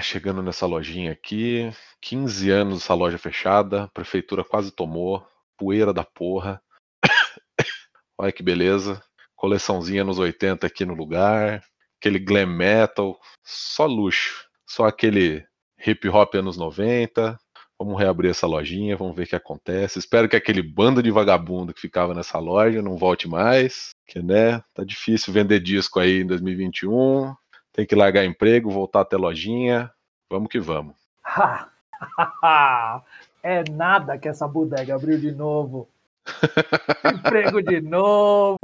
Ah, chegando nessa lojinha aqui, 15 anos essa loja fechada, prefeitura quase tomou, poeira da porra. Olha que beleza. Coleçãozinha nos 80 aqui no lugar, aquele glam metal, só luxo. Só aquele hip hop anos 90. Vamos reabrir essa lojinha, vamos ver o que acontece. Espero que aquele bando de vagabundo que ficava nessa loja não volte mais, que né, tá difícil vender disco aí em 2021. Tem que largar emprego, voltar até lojinha. Vamos que vamos. é nada que essa bodega abriu de novo. Emprego de novo.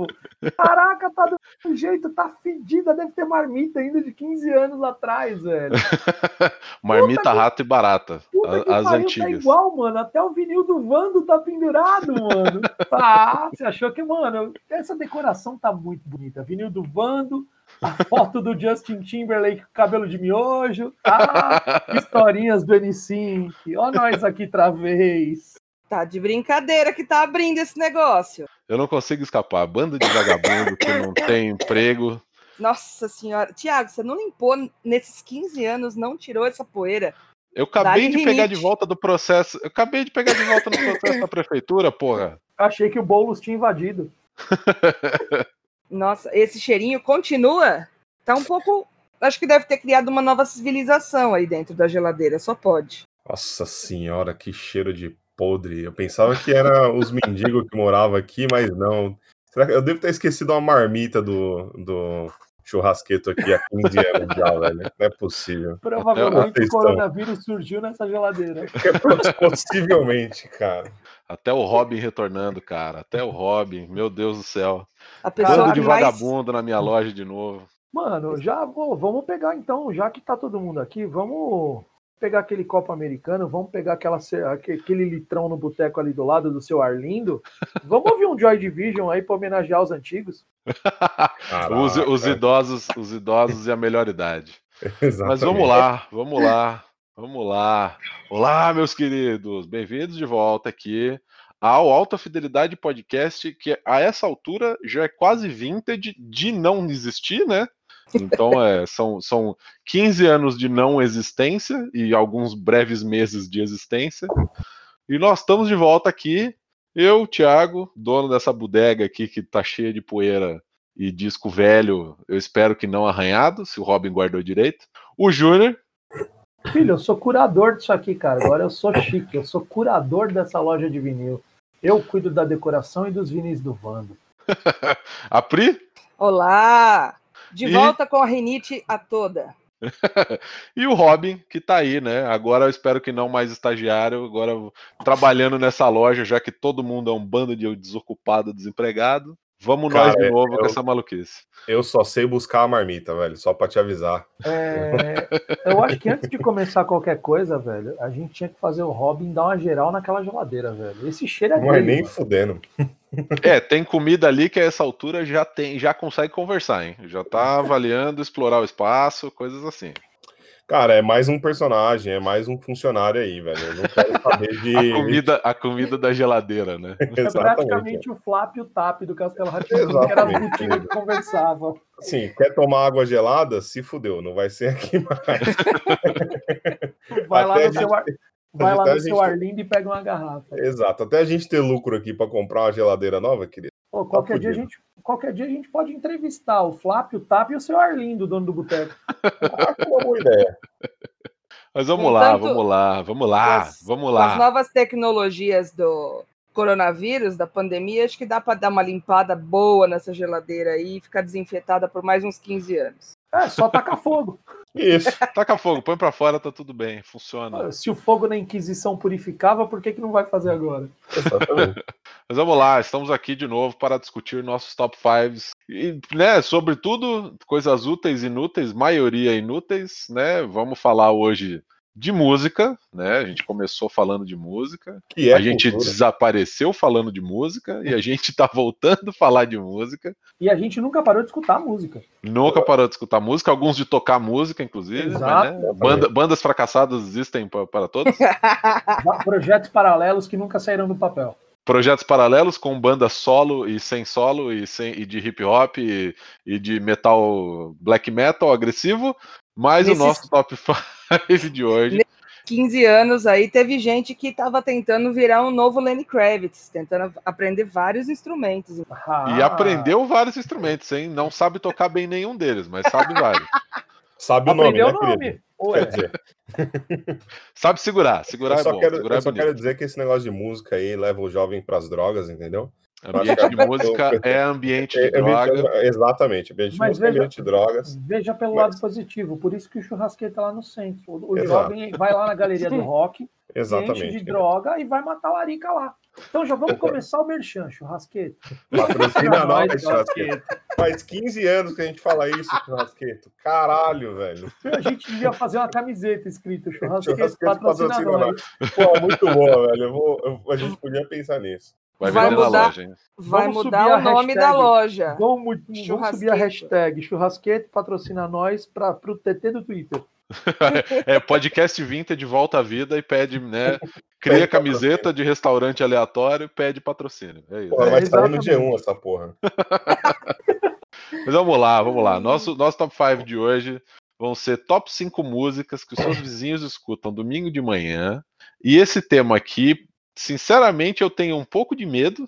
Caraca, tá do jeito, tá fedida. Deve ter marmita ainda de 15 anos atrás, velho. marmita, Puta rato que... e barata. As tá antigas. Tá igual, mano. Até o vinil do Vando tá pendurado, mano. Ah, você achou que, mano, essa decoração tá muito bonita. Vinil do Vando, a foto do Justin Timberlake com cabelo de miojo. Ah, historinhas do N5. Ó, nós aqui outra vez. Tá de brincadeira que tá abrindo esse negócio. Eu não consigo escapar. Banda de vagabundo que não tem emprego. Nossa senhora. Tiago, você não limpou nesses 15 anos, não tirou essa poeira. Eu acabei de pegar de volta do processo. Eu acabei de pegar de volta no processo da prefeitura, porra. Achei que o Boulos tinha invadido. Nossa, esse cheirinho continua? Tá um pouco. Acho que deve ter criado uma nova civilização aí dentro da geladeira, só pode. Nossa senhora, que cheiro de podre. Eu pensava que era os mendigos que moravam aqui, mas não. Será que eu devo ter esquecido uma marmita do, do churrasqueto aqui há 15 anos já, velho? Não é possível. Provavelmente o coronavírus surgiu nessa geladeira. Possivelmente, cara. Até o Robin retornando, cara. Até o Robin. Meu Deus do céu. A pessoa Bando de mais... vagabundo na minha loja de novo. Mano, já vou, vamos pegar então, já que tá todo mundo aqui, vamos pegar aquele copo americano, vamos pegar aquela, aquele litrão no boteco ali do lado do seu Arlindo. Vamos ouvir um Joy Division aí para homenagear os antigos. os, os, idosos, os idosos e a melhor idade. Exatamente. Mas vamos lá, vamos lá, vamos lá. Olá, meus queridos, bem-vindos de volta aqui ao Alta Fidelidade Podcast, que a essa altura já é quase vintage de não existir, né? Então, é, são, são 15 anos de não existência e alguns breves meses de existência. E nós estamos de volta aqui. Eu, Thiago, dono dessa bodega aqui que tá cheia de poeira e disco velho, eu espero que não arranhado, se o Robin guardou direito. O Júnior. Filho, eu sou curador disso aqui, cara. Agora eu sou chique, eu sou curador dessa loja de vinil. Eu cuido da decoração e dos vinis do Vando. a Pri? Olá! De e... volta com a rinite a toda. e o Robin, que tá aí, né? Agora eu espero que não mais estagiário, agora trabalhando nessa loja, já que todo mundo é um bando de desocupado, desempregado. Vamos Cara, nós de novo eu, com essa maluquice. Eu só sei buscar a marmita, velho, só para te avisar. É, eu acho que antes de começar qualquer coisa, velho, a gente tinha que fazer o Robin dar uma geral naquela geladeira, velho. Esse cheiro é Não é nem mano. fudendo. É, tem comida ali que a essa altura já tem, já consegue conversar, hein? Já tá avaliando explorar o espaço, coisas assim. Cara, é mais um personagem, é mais um funcionário aí, velho. Eu não quero saber de. a, comida, a comida da geladeira, né? É praticamente o flap e o tap do Castelo Ratinho, que era as botinas que conversava. Sim, quer tomar água gelada? Se fudeu, não vai ser aqui mais. Vai lá no seu, ar... vai lá no seu Arlindo e pega uma garrafa. Exato, até a gente ter lucro aqui para comprar uma geladeira nova, querido. Pô, qualquer, tá dia a gente, qualquer dia a gente pode entrevistar o Flávio, o Tap e o seu Arlindo, dono do boteco. uma boa ideia. Mas vamos lá, vamos lá, vamos lá, as, vamos lá. As novas tecnologias do coronavírus, da pandemia, acho que dá para dar uma limpada boa nessa geladeira aí e ficar desinfetada por mais uns 15 anos. É, só tacar fogo. Isso, taca fogo, põe para fora, tá tudo bem, funciona. Se o fogo na Inquisição purificava, por que, que não vai fazer agora? Mas vamos lá, estamos aqui de novo para discutir nossos top 5 e, né, sobretudo coisas úteis e inúteis, maioria inúteis, né? Vamos falar hoje de música, né? A gente começou falando de música, é a gente cultura. desapareceu falando de música e a gente tá voltando a falar de música. E a gente nunca parou de escutar música. Nunca parou de escutar música, alguns de tocar música, inclusive. Exato. Né? Banda, bandas fracassadas existem para, todos. Projetos paralelos que nunca saíram do papel. Projetos paralelos com banda solo e sem solo e, sem, e de hip hop e, e de metal black metal agressivo, mas o nosso top 5 live de hoje. 15 anos aí, teve gente que estava tentando virar um novo Lenny Kravitz, tentando aprender vários instrumentos. Ah. E aprendeu vários instrumentos, hein? Não sabe tocar bem nenhum deles, mas sabe vários. sabe o nome, né, o nome. sabe segurar, segurar eu só é bom. Quero, segurar eu só quero dizer que esse negócio de música aí leva o jovem para as drogas, entendeu? Ambiente de música é ambiente de droga. Exatamente, ambiente de música é veja, ambiente de drogas. Veja pelo mas... lado positivo, por isso que o churrasqueiro tá lá no centro. O, jovem vai lá na galeria do rock, Exatamente. enche de droga e vai matar a larica lá. Então já vamos começar o merchan, churrasqueto. Patrocina nós, churrasqueito. Faz 15 anos que a gente fala isso, churrasqueto. Caralho, velho. A gente devia fazer uma camiseta escrita, churrasqueto, churrasqueito patrocina, patrocina nós. Pô, muito boa, velho. Eu vou, eu, a gente podia pensar nisso. Vai, vai mudar, loja, hein? Vai vamos mudar o nome hashtag, da loja. Vamos, vamos subir a hashtag churrasquete patrocina nós para o TT do Twitter. é podcast Vintage volta à vida e pede, né? Cria camiseta de restaurante aleatório e pede patrocínio. É isso. Porra, vai sair no G1 essa porra. Mas vamos lá, vamos lá. Nosso, nosso top 5 de hoje vão ser top 5 músicas que os seus vizinhos escutam domingo de manhã. E esse tema aqui sinceramente, eu tenho um pouco de medo.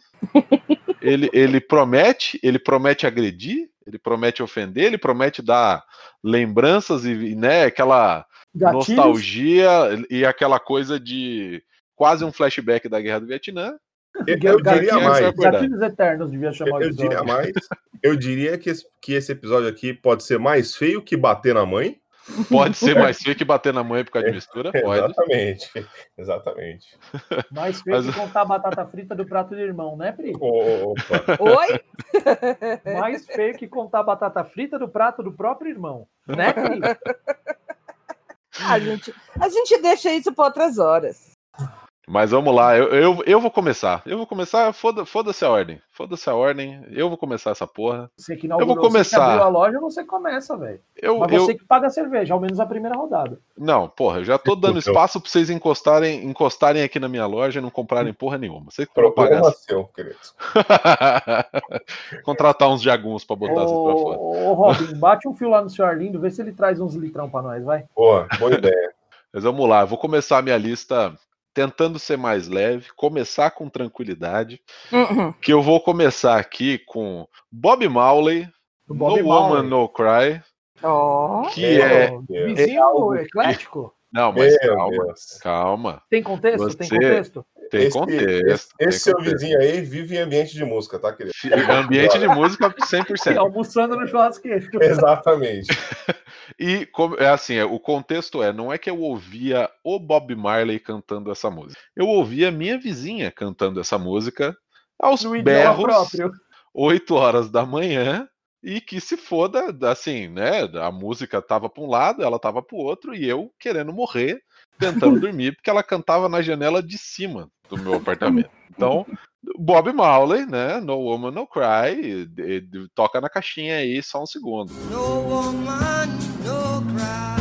ele, ele promete, ele promete agredir, ele promete ofender, ele promete dar lembranças e, né, aquela Gatilhos. nostalgia e aquela coisa de quase um flashback da Guerra do Vietnã. Eu, eu diria mais. Gatilhos eternos devia chamar eu, eu diria mais. Eu diria que esse, que esse episódio aqui pode ser mais feio que bater na mãe. Pode ser mais feio que bater na mãe por causa de mistura? Pode. Exatamente, exatamente. Mais feio Mas... que contar a batata frita do prato do irmão, né, Pri? Opa. Oi? Mais feio que contar a batata frita do prato do próprio irmão, né, Pri? A gente, a gente deixa isso para outras horas. Mas vamos lá, eu, eu, eu vou começar. Eu vou começar, foda-se foda a ordem. Foda-se a ordem, eu vou começar essa porra. Você que não eu vou começar. Você que abriu a loja, você começa, velho. Mas você eu... que paga a cerveja, ao menos a primeira rodada. Não, porra, eu já tô dando espaço pra vocês encostarem, encostarem aqui na minha loja e não comprarem porra nenhuma. Você que Problema seu, querido. Contratar uns jaguns pra botar ô, pra fora. Ô, Robin, bate um fio lá no seu Arlindo, vê se ele traz uns litrão pra nós, vai. Boa, boa ideia. Mas vamos lá, eu vou começar a minha lista tentando ser mais leve, começar com tranquilidade. Uhum. Que eu vou começar aqui com Bob Marley, Bob No Woman No Cry. Oh. Que é, é, vizinho é, eclético. Não, mas Meu calma, Deus. calma. Tem contexto? Você... Tem contexto? Tem esse, contexto. Esse, tem esse seu vizinho aí vive em ambiente de música, tá, querido? Ambiente de música 100%. almoçando no churrasqueiro. Exatamente. e é assim, é, o contexto é, não é que eu ouvia o Bob Marley cantando essa música. Eu ouvia minha vizinha cantando essa música aos no berros, próprio. 8 horas da manhã, e que se foda, assim, né? A música tava para um lado, ela tava para o outro, e eu querendo morrer, tentando dormir, porque ela cantava na janela de cima do meu apartamento. Então, Bob Marley, né? No Woman No Cry, e, e, toca na caixinha aí só um segundo. No woman, no cry.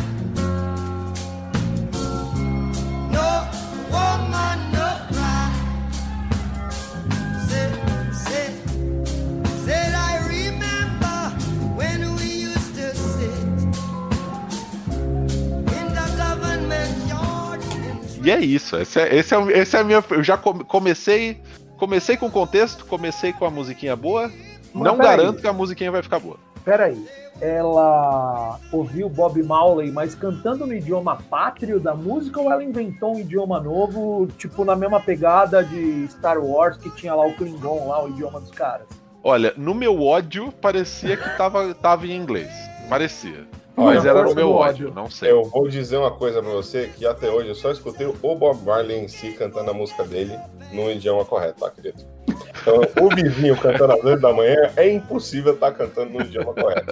E é isso. Esse é, esse é, esse é a minha. Eu já comecei comecei com o contexto, comecei com a musiquinha boa. Mas não garanto aí. que a musiquinha vai ficar boa. Peraí, ela ouviu Bob Marley, mas cantando no idioma pátrio da música ou ela inventou um idioma novo, tipo na mesma pegada de Star Wars que tinha lá o Klingon, lá o idioma dos caras? Olha, no meu ódio parecia que tava, tava em inglês. Parecia. Mas era no meu ódio, não sei. Eu vou dizer uma coisa pra você, que até hoje eu só escutei o Bob Marley em si cantando a música dele no idioma correto, tá, querido? Então, o vizinho cantando às 8 da manhã é impossível estar tá cantando no idioma correto.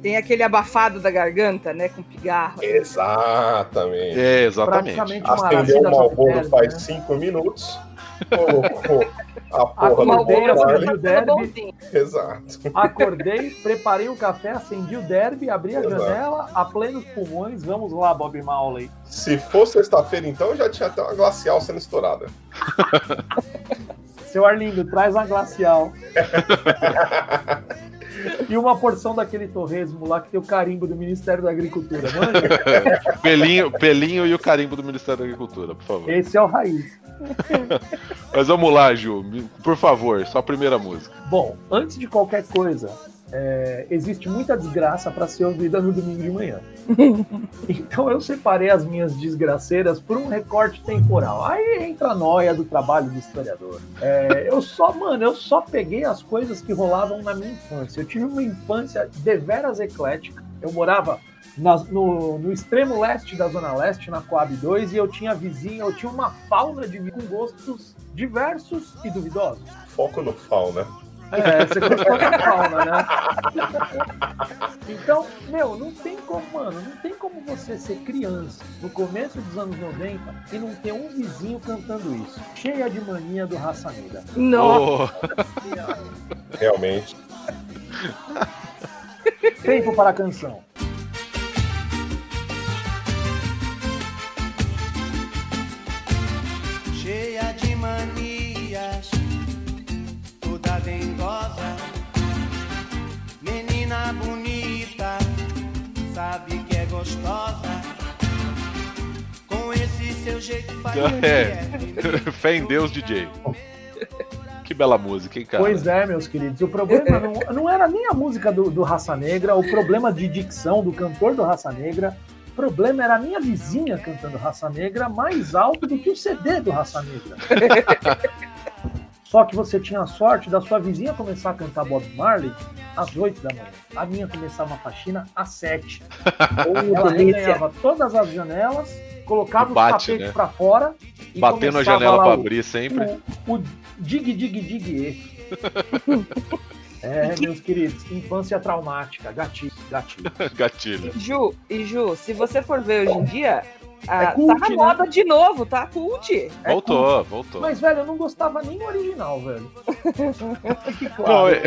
Tem aquele abafado da garganta, né? Com pigarro. Exatamente. É, exatamente. Acendeu o Malboro faz 5 né? minutos colocou a porra Acordei, acendi o derby. Exato. Acordei, preparei o café, acendi o derby, abri a Exato. janela, a plenos pulmões. Vamos lá, Bob Marley. Se for sexta-feira, então, já tinha até uma glacial sendo estourada. Seu Arlindo, traz uma glacial. e uma porção daquele torresmo lá que tem o carimbo do Ministério da Agricultura. pelinho, pelinho e o carimbo do Ministério da Agricultura, por favor. Esse é o raiz. Mas vamos lá, Ju. Por favor, só a primeira música. Bom, antes de qualquer coisa, é, existe muita desgraça para ser ouvida no domingo de manhã. então eu separei as minhas desgraceiras por um recorte temporal. Aí entra a noia do trabalho do historiador. É, eu só, mano, eu só peguei as coisas que rolavam na minha infância. Eu tive uma infância deveras eclética. Eu morava na, no, no, extremo leste da Zona Leste, na Coab 2, e eu tinha vizinha, eu tinha uma fauna de com gostos diversos e duvidosos. Foco no fauna. É, você gostou da fauna, né? Então, meu, não tem como, mano, não tem como você ser criança no começo dos anos 90 e não ter um vizinho cantando isso. Cheia de mania do raça negra. Nossa! Oh. Realmente. Tempo para a canção. Toda dengosa, menina bonita, sabe que é gostosa. Com esse seu jeito faz é. Fé em Deus, DJ. Que bela música, hein, cara? Pois é, meus queridos. O problema não, não era nem a música do, do Raça Negra, o problema de dicção do cantor do Raça Negra. O problema era a minha vizinha cantando Raça Negra mais alto do que o CD do Raça Negra. Só que você tinha a sorte da sua vizinha começar a cantar Bob Marley às 8 da manhã. A minha começava a faxina às 7. Ela ganhava todas as janelas, colocava os tapetes né? para fora. E Batendo a janela para abrir sempre. O, o dig, dig, dig. É, meus queridos, infância traumática, gatilho, gatilho. gatilho. Ju, e Ju, se você for ver hoje em dia, é cult, tá na né? moda de novo, tá? Cult. É voltou, cult. voltou. Mas, velho, eu não gostava nem do original, velho. claro. Não, é,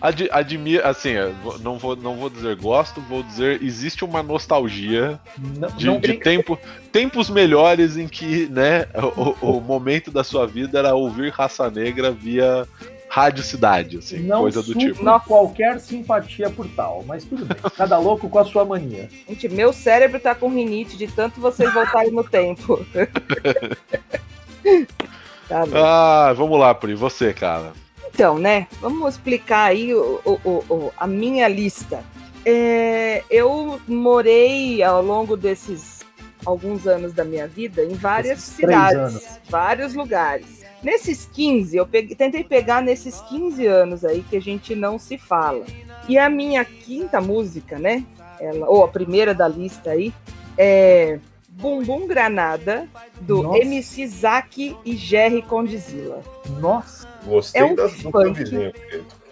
ad, admiro, assim, não vou, não vou dizer gosto, vou dizer existe uma nostalgia não, de, não de tem... tempo, tempos melhores em que, né, o, o momento da sua vida era ouvir Raça Negra via Rádio Cidade, assim, não coisa do tipo. Não qualquer simpatia por tal, mas tudo bem. Cada louco com a sua mania. Gente, meu cérebro tá com rinite de tanto vocês voltarem no tempo. tá ah, vamos lá, Pri, você, cara. Então, né? Vamos explicar aí o, o, o a minha lista. É, eu morei ao longo desses alguns anos da minha vida em várias Esses cidades, vários lugares. Nesses 15, eu peguei, tentei pegar nesses 15 anos aí que a gente não se fala. E a minha quinta música, né? Ela, ou a primeira da lista aí, é Bumbum Granada, do Nossa. MC Zack e Jerry Condizila. Nossa! Gostei é um da sua vizinha,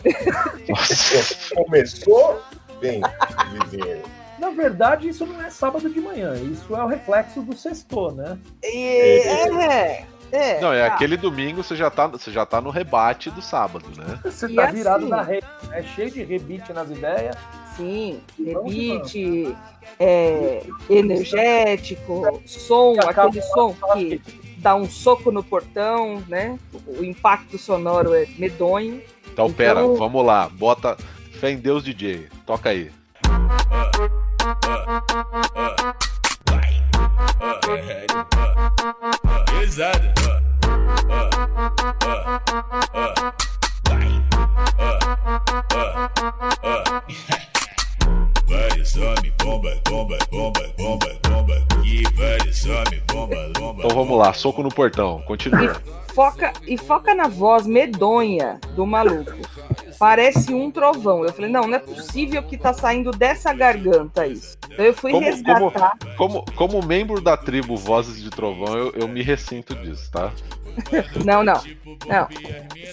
Começou bem, vizinho. Na verdade, isso não é sábado de manhã, isso é o reflexo do sexto, né? É, é. É, não, é tá. aquele domingo você já, tá, você já tá no rebate do sábado, né? Você tá virado assim, na rede, é cheio de rebite nas ideias. Sim, rebite, é, energético, som, aquele som que dá um soco no portão, né? O impacto sonoro é medonho. Então, então pera, vamos lá, bota fé em Deus DJ, toca aí. Então vamos lá, soco no portão, continua. E foca, e foca na voz medonha do maluco. Parece um trovão. Eu falei, não, não é possível que tá saindo dessa garganta isso. Então eu fui como, resgatar. Como, como, como, membro da tribo Vozes de Trovão, eu, eu me ressinto disso, tá? Não, não. Não.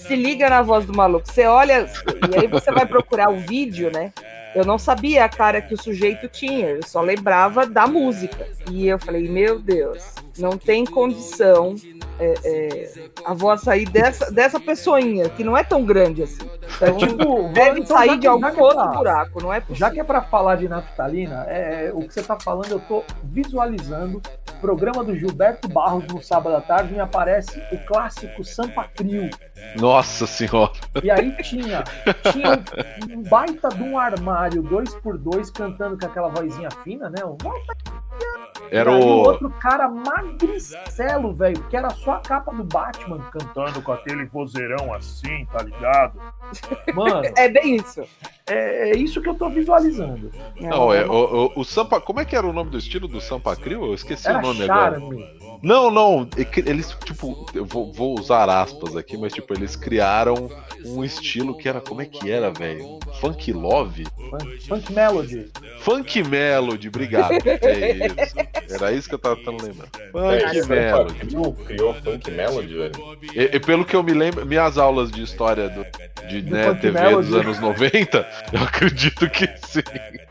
Se liga na voz do maluco. Você olha, e aí você vai procurar o vídeo, né? Eu não sabia a cara que o sujeito tinha, eu só lembrava da música. E eu falei, meu Deus, não tem condição é, é, a voz sair dessa, dessa pessoinha, que não é tão grande assim. Então, é tipo, deve então, sair de algum outro pra, buraco, não é possível. Já que é para falar de naftalina, é, o que você está falando, eu estou visualizando o programa do Gilberto Barros no sábado à tarde, me aparece o clássico Sampa Crio. Nossa senhora! E aí tinha, tinha um, um baita de um armário 2x2 cantando com aquela vozinha fina, né? Um era o... o outro cara magricelo, velho, que era só a capa do Batman cantando com aquele vozeirão assim, tá ligado? Mano. é bem isso. É, é, isso que eu tô visualizando. Não, é, o, o, o Sampa. Como é que era o nome do estilo do Sampa Crio? Eu esqueci era o nome Charme. agora. Não, não. Eles, tipo, eu vou, vou, usar aspas aqui, mas, tipo, eles criaram um estilo que era. Como é que era, velho? Funk Love? Funk, funk Melody. Funk Melody, obrigado. É isso. Era isso que eu tava tentando lembrar. Funk é, Melody. Criou, criou Funk Melody, velho. E, e, pelo que eu me lembro, minhas aulas de história do, de né, TV Melody. dos anos 90, eu acredito que sim.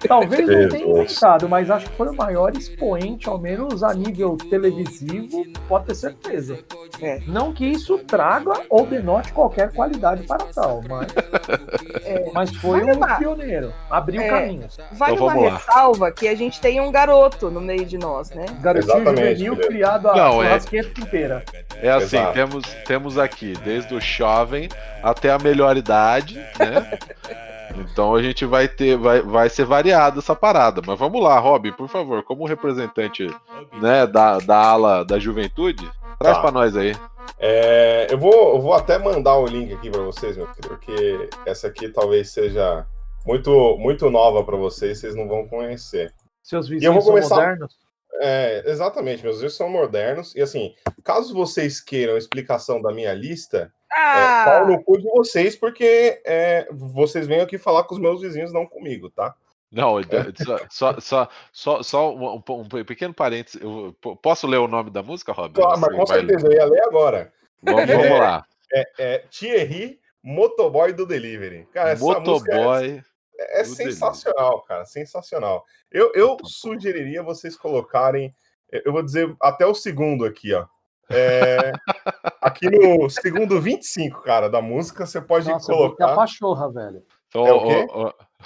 Talvez não tenha inventado, mas acho que foi o maior expoente, ao menos a nível televisivo pode ter certeza. É. Não que isso traga ou denote qualquer qualidade para tal, mas, é. mas foi um pioneiro, abriu é. caminhos. Vale então, uma lá. ressalva que a gente tem um garoto no meio de nós, né? Garotinho Exatamente, juvenil é. criado a Não, é... inteira. É assim, temos, temos aqui desde o jovem até a melhor idade, né? Então a gente vai ter, vai, vai ser variado essa parada. Mas vamos lá, Rob, por favor, como representante né, da, da ala da juventude, traz tá. para nós aí. É, eu, vou, eu vou até mandar o link aqui para vocês, meu filho, porque essa aqui talvez seja muito, muito nova para vocês, vocês não vão conhecer. Seus vizinhos começar... são modernos? É, exatamente, meus vizinhos são modernos. E assim, caso vocês queiram explicação da minha lista, ah. É, pau no cu de vocês, porque é, vocês vêm aqui falar com os meus vizinhos, não comigo, tá? Não, é. só, só, só, só um, um, pequeno parênteses. Eu, posso ler o nome da música, Rob? Claro, mas com certeza, eu ia ler agora. Vamos, vamos é, lá. É, é, Thierry, Motoboy do Delivery. Cara, essa Motoboy. É, é sensacional, delivery. cara, sensacional. Eu, eu sugeriria vocês colocarem, eu vou dizer até o segundo aqui, ó. É, aqui no segundo 25, cara, da música, você pode Nossa, colocar. Eu vou ter a pachorra, velho. Então, é o quê?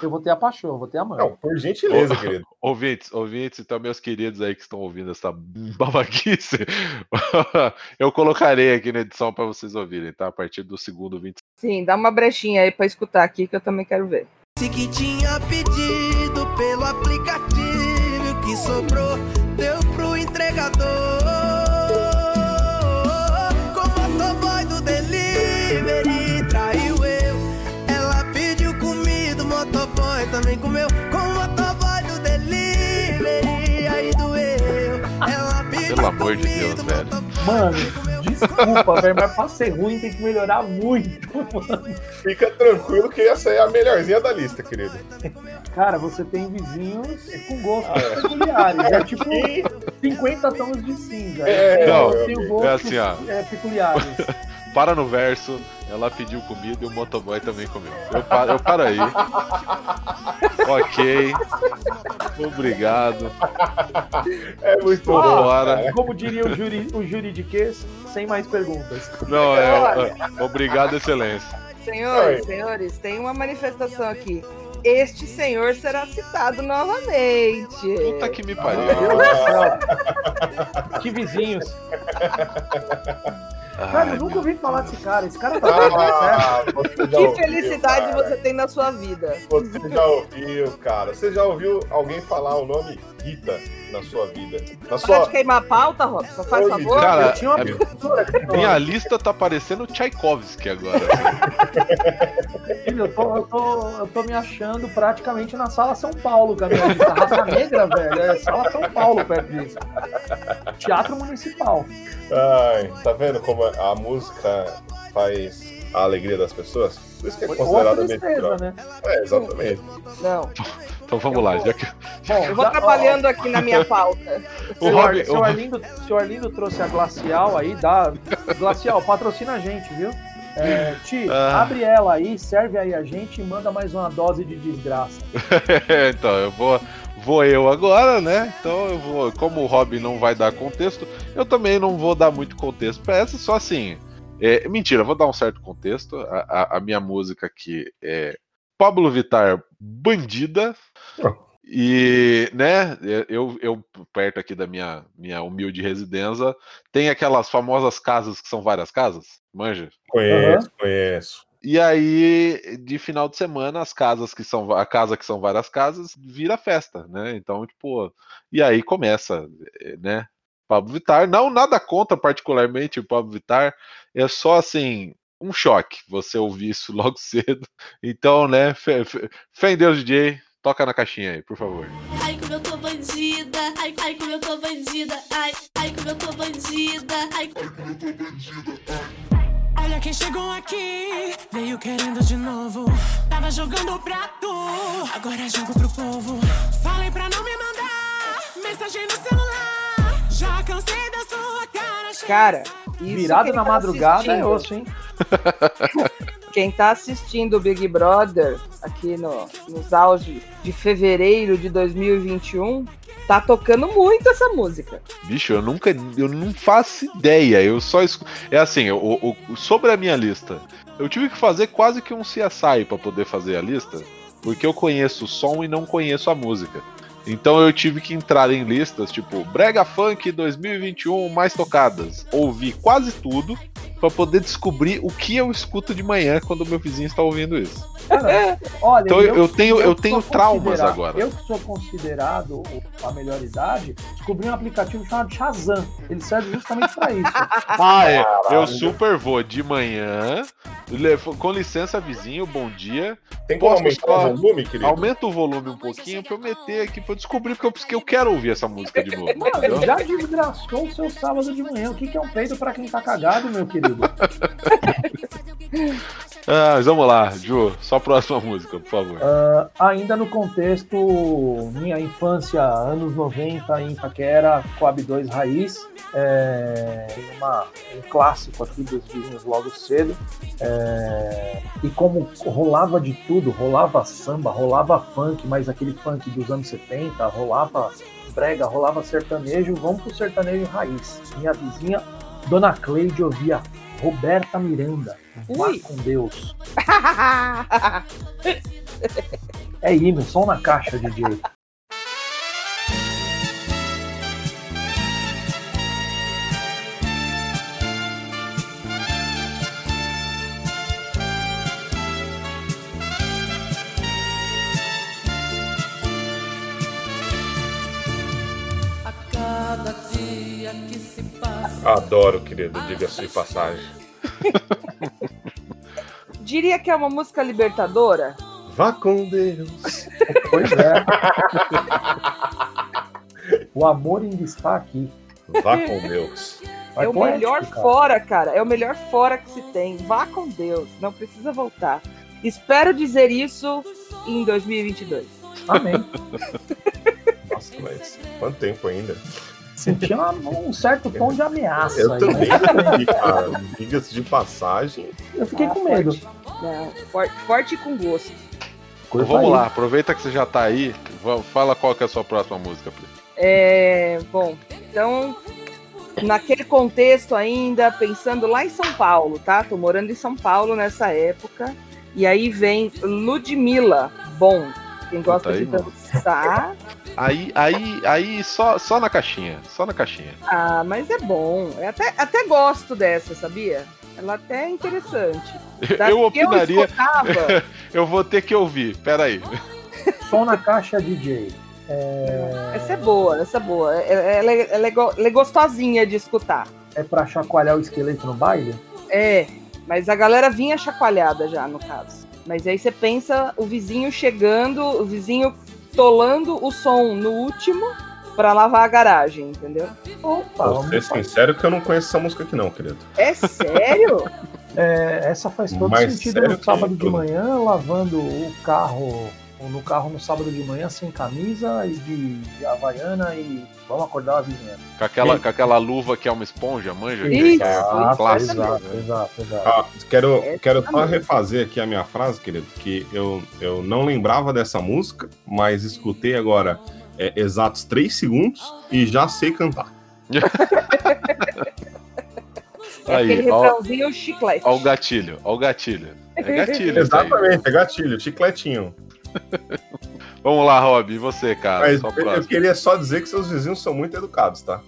Eu vou ter a pachorra, vou ter a mãe. Não, por gentileza, querido. Ouvintes, ouvintes, então, meus queridos aí que estão ouvindo essa babaquice, eu colocarei aqui na edição para vocês ouvirem, tá? A partir do segundo 25. Sim, dá uma brechinha aí para escutar aqui que eu também quero ver. Se que tinha pedido pelo aplicativo que sobrou, deu pro entregador. também comeu com o motoboy Pelo amor de Deus, velho. Mano, desculpa, velho, mas pra ser ruim tem que melhorar muito, mano. Fica tranquilo que essa é a melhorzinha da lista, querido. Cara, você tem vizinhos com gostos ah, é. peculiares. É tipo 50 tons de cinza. É, não, eu tenho gostos é assim, ó. É, peculiares. Para no verso, ela pediu comida e o motoboy também comeu. Eu paro, eu paro aí. ok. Obrigado. É muito bom. Bora. Como diria o, juri, o juridiquês, sem mais perguntas. Não, é, é obrigado, excelência. Senhores, senhores, tem uma manifestação aqui. Este senhor será citado novamente. Puta que me pariu. Ah. que vizinhos. Cara, eu nunca ouvi falar desse cara. Esse cara tá ah, Que felicidade cara. você tem na sua vida. Você já ouviu, cara. Você já ouviu alguém falar o nome Rita na sua vida? Na sua... Pode queimar a pauta, Robson? Faz Oi, favor. Cara, é... minha lista tá parecendo Tchaikovsky agora. eu, tô, eu, tô, eu tô me achando praticamente na sala São Paulo, com a minha lista. Raça Negra, velho. É sala São Paulo perto disso. Teatro Municipal. Ai, tá vendo como a música faz a alegria das pessoas? Por isso que é considerada né? É, exatamente. Não. Então vamos lá, já que. Bom, eu vou trabalhando ó, aqui na minha pauta. O Rob, seu, Arlindo, seu Arlindo trouxe a Glacial aí, dá. Glacial, patrocina a gente, viu? É, Ti, ah. abre ela aí, serve aí a gente e manda mais uma dose de desgraça. então, eu vou vou eu agora, né? Então eu vou, como o Rob não vai dar contexto, eu também não vou dar muito contexto para essa, só assim. É, mentira, vou dar um certo contexto. A, a, a, minha música aqui é Pablo Vittar Bandida. Oh. E, né, eu, eu perto aqui da minha, minha humilde residência, tem aquelas famosas casas que são várias casas, manja? Conheço, uhum. conheço. E aí, de final de semana, as casas que são a casa que são várias casas vira festa, né? Então, tipo, e aí começa, eh, né? Pablo Vittar, não nada contra particularmente o Pablo Vittar, é só assim, um choque você ouvir isso logo cedo. Então, né, fé, fé, fé em Deus, DJ, Toca na caixinha aí, por favor. Ai, como eu tô bandida. Ai, ai, como eu tô bandida. Ai, ai, como eu tô bandida. Ai, ai como eu tô bandida. Olha quem chegou aqui, veio querendo de novo. Tava jogando pra tu, agora jogo pro povo. Falei pra não me mandar mensagem no celular. Cara. Cara, virado na tá madrugada é osso, hein? Quem tá assistindo o Big Brother aqui no, nos auge de fevereiro de 2021 tá tocando muito essa música. Bicho, eu nunca, eu não faço ideia. Eu só escu... é assim, o, o, sobre a minha lista, eu tive que fazer quase que um CSI para poder fazer a lista, porque eu conheço o som e não conheço a música. Então eu tive que entrar em listas tipo Brega Funk 2021 mais tocadas. Ouvi quase tudo para poder descobrir o que eu escuto de manhã quando o meu vizinho está ouvindo isso. Cara, olha, então eu, eu tenho, eu, eu tenho traumas agora. Eu que sou considerado a melhor idade, descobri um aplicativo chamado Shazam. Ele serve justamente para isso. ah, é. Eu super vou de manhã. Com licença, vizinho, bom dia. Tem como aumentar o volume, querido? Aumenta o volume um pouquinho pra eu meter aqui, pra eu descobrir, porque eu, porque eu quero ouvir essa música de novo. Mano, já desgraçou o seu sábado de manhã. O que, que é um peito pra quem tá cagado, meu querido? ah, mas vamos lá, Ju, só a próxima música, por favor. Uh, ainda no contexto, minha infância, anos 90 em Itaquera, Coab 2 Raiz, é, uma, um clássico aqui dos vizinhos logo cedo. É, e como rolava de tudo, rolava samba, rolava funk, mas aquele funk dos anos 70, rolava brega, rolava sertanejo, vamos pro sertanejo raiz. Minha vizinha, Dona Cleide, ouvia Roberta Miranda. Vá com Deus. é hino, som na caixa, DJ. Adoro, querido, diga-se de passagem. Diria que é uma música libertadora? Vá com Deus. Pois é. o amor ainda está aqui. Vá com Deus. Vai é o melhor cara. fora, cara. É o melhor fora que se tem. Vá com Deus. Não precisa voltar. Espero dizer isso em 2022. Amém. Nossa, mas quanto tempo ainda? Sentia um certo tom de ameaça. Eu aí, também, né? cara. Diga-se de passagem. Eu fiquei ah, com medo. Forte. forte, forte com gosto. Então, vamos aí. lá, aproveita que você já tá aí. Fala qual que é a sua próxima música, Pri. É, bom, então, naquele contexto ainda, pensando lá em São Paulo, tá? Tô morando em São Paulo nessa época. E aí vem Ludmilla, bom. Quem gosta de dançar. Aí, aí, aí só, só na caixinha, só na caixinha. Ah, mas é bom. Eu até, até gosto dessa, sabia? Ela até é interessante. Das eu opinaria. Eu, escutava... eu vou ter que ouvir, peraí. Som na caixa DJ. É... Essa é boa, essa é boa. Ela, é, ela, é, ela é gostosinha de escutar. É pra chacoalhar o esqueleto no baile? É, mas a galera vinha chacoalhada já, no caso. Mas aí você pensa o vizinho chegando, o vizinho tolando o som no último para lavar a garagem, entendeu? Opa, Vou ser sincero que eu não conheço essa música aqui não, querido. É sério? é, essa faz todo Mais sentido no sábado de manhã, lavando o carro no carro no sábado de manhã sem camisa e de, de havaiana e vamos acordar a vizinhança. Com aquela, com aquela luva que é uma esponja, manja? Isso, é ah, clássico, exato, né? exato, exato. Ah, quero, quero só refazer aqui a minha frase, querido, que eu, eu não lembrava dessa música, mas escutei agora é, exatos 3 segundos e já sei cantar. É Aí, aquele ó, refrãozinho chiclete. ó o gatilho, ó o gatilho. É gatilho. Exatamente, é gatilho, chicletinho. Vamos lá, Rob, e você, cara? Mas eu queria só dizer que seus vizinhos são muito educados, tá?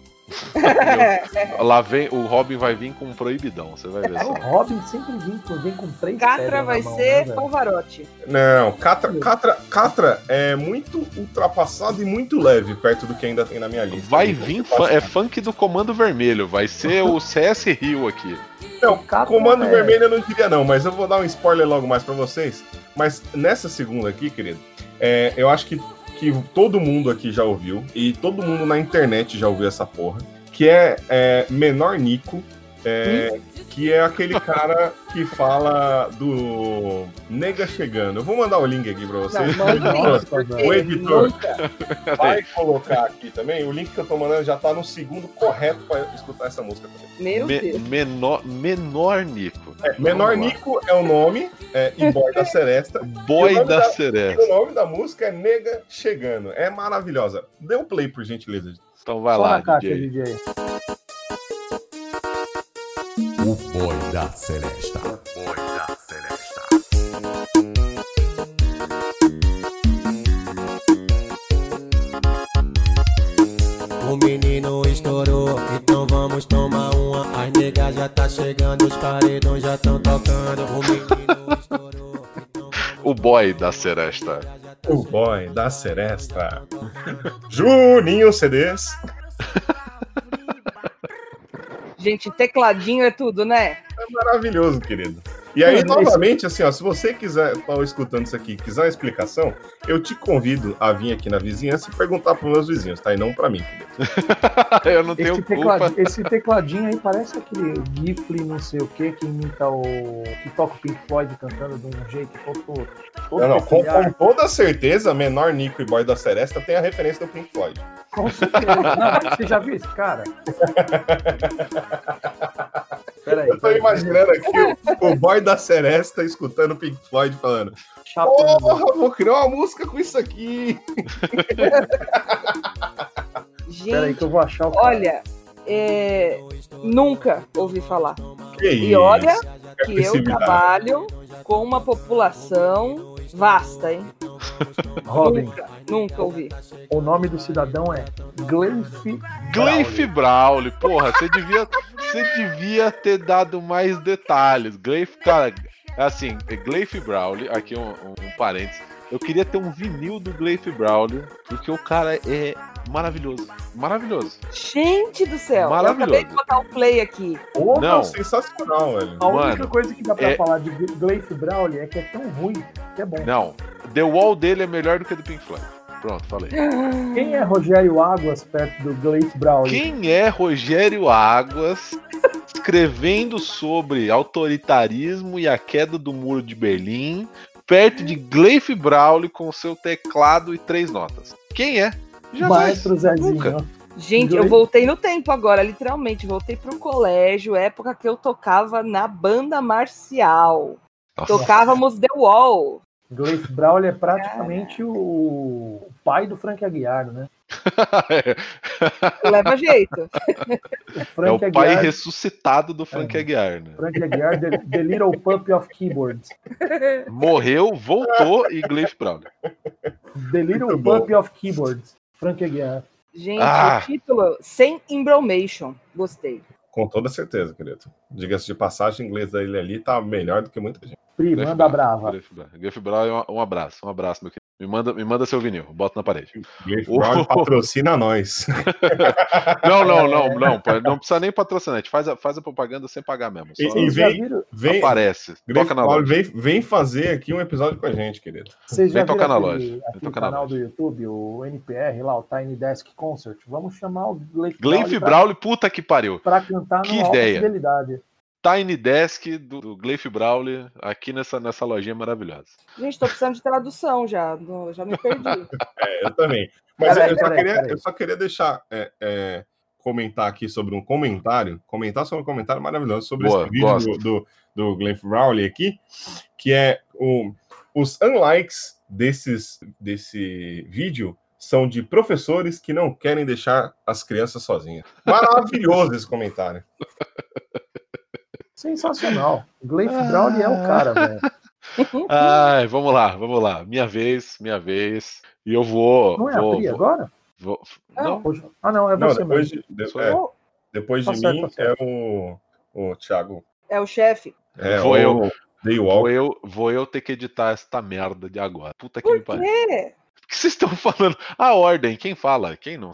Lá vem, o Robin vai vir com um proibidão, você vai ver É, o. Robin sempre vem, vem com três Catra vai mão, ser né? Pavarotti. Não, Catra, Catra, Catra é muito ultrapassado e muito leve perto do que ainda tem na minha lista. Vai Então, vir, fun- é funk do Comando Vermelho, vai ser o CS Rio aqui. Não, Catra Comando é- Vermelho eu não diria não, mas eu vou dar um spoiler logo mais pra vocês. Mas nessa segunda aqui, querido, é, eu acho que, que todo mundo aqui já ouviu, e todo mundo na internet já ouviu essa porra, que é, é Menor Nico, é, que é aquele cara que fala do Nega Chegando. Eu vou mandar o link aqui pra vocês. Não, O editor. Vai colocar aqui também. O link que eu tô mandando já tá no segundo correto pra escutar essa música também. Meu Me- Deus. menor, menor Nico. É, Menor. Nico é o nome, é, e Boy da Seresta. Boy o nome da da- Seresta. o nome da música é Nega Chegando. É maravilhosa. Dê um play, por gentileza. Então vai Só lá, caixa, DJ. O boi da Celesta. Boi da Celesta. O menino estourou, então vamos tomar uma. As negas já tá chegando, os paredões já tão tocando. O menino estourou, então O boy da Seresta. O Boy da Seresta. Juninho CDs. Gente, tecladinho é tudo, né? É maravilhoso, querido. E aí, Mano, novamente, assim, ó, se você quiser, tá escutando isso aqui, quiser uma explicação, eu te convido a vir aqui na vizinhança e perguntar pros meus vizinhos, tá? E não pra mim. Eu não tenho Esse, culpa. tecladinho, esse tecladinho aí parece aquele Gifle, não sei o que, que imita o. que toca o Pink Floyd cantando de um jeito todo. todo Não, não, com, com toda certeza, Menor Nico e Boy da Seresta tem a referência do Pink Floyd. Com certeza. Não, você já viu esse cara? Peraí. Eu tô imaginando aqui o, o Boy da Seresta escutando o Pink Floyd falando: Porra, vou criar uma música com isso aqui. Peraí Gente, que eu vou achar o olha, é, nunca ouvi falar. Que E olha que eu trabalho com uma população vasta, hein? Robin, Nunca, nunca ouvi. o nome do cidadão é Gleif Gleif Brawley, porra, você devia, você devia ter dado mais detalhes. Gleif, cara, assim, Gleif Brawley, aqui um, um, um parênteses. Eu queria ter um vinil do Gleif Brawley, porque o cara é maravilhoso. Maravilhoso. Gente do céu, eu Maravilhoso. acabei de botar o play aqui. Porra, Não. sensacional, velho. A única Mano, coisa que dá pra é- falar de Gleif Brawley é que é tão ruim que é bom. Não, The Wall dele é melhor do que a do Pink Floyd. Pronto, falei. Quem é Rogério Águas perto do Gleif Brawley? Quem é Rogério Águas escrevendo sobre autoritarismo e a queda do muro de Berlim, perto de Gleif Brawley com seu teclado e três notas? Quem é? Maestro Zezinho. Nunca. Gente, eu voltei no tempo agora, literalmente. Voltei pro colégio, época que eu tocava na banda marcial. Nossa. Tocávamos The Wall. Gleif Brawley é praticamente o... o pai do Frank Aguiar, né? Leva jeito. O é o pai Aguiar, ressuscitado do Frank É. Aguiar, né? Frank Aguiar the, the Little Puppy of Keyboards. Morreu, voltou e Gleif Brawley. The Little Muito bom. Puppy of Keyboards. Frank Aguiar. Gente, Ah. o título, sem embromation. Gostei. Com toda certeza, querido. Diga-se de passagem, o inglês dele ali tá melhor do que muita gente. Pri, manda brava. Brawley, um- um abraço, um abraço, meu querido. Me manda, me manda seu vinil, bota na parede. Gleif. Brown patrocina nós. Não, não, não, não, não precisa nem patrocinar, a gente faz a, faz a propaganda sem pagar mesmo. Só E- já vem- Vem, aparece, Gleif toca na loja. vem, vem fazer aqui um episódio com a gente, querido. vocês já Vem tocar na aquele, loja, vem aquele tocar na canal loja. do YouTube, o NPR lá, o Tiny Desk Concert? Vamos chamar o Gleif Gleif pra- Brawley, puta que pariu. pra cantar Que no alta ideia. fidelidade. Tiny Desk do, do Gleif Brawley aqui nessa, nessa lojinha maravilhosa. Gente, tô precisando de tradução já. não- Já me perdi. É, eu também. Mas Peraí, eu, só peraí, queria, eu só queria deixar é, é, comentar aqui sobre um comentário, comentar sobre um comentário maravilhoso sobre Boa, esse vídeo gosto. do, do, do Glenn Rowley aqui, que é o, os unlikes desses, desse vídeo são de professores que não querem deixar as crianças sozinhas. Maravilhoso esse comentário. Sensacional. Gleif ah. Brown é o cara, velho. Ai, vamos lá, vamos lá. Minha vez, minha vez. E eu vou. Não é vou, a Pri agora? Vou, é, não. ah, não, é você não, depois mesmo. De, de, é, depois de tá mim tá é o, o Thiago. É o chefe. É, vou eu. Vou eu, vou eu ter que editar esta merda de agora. Puta que Por me pariu. O que vocês estão falando? A ordem, quem fala? Quem não?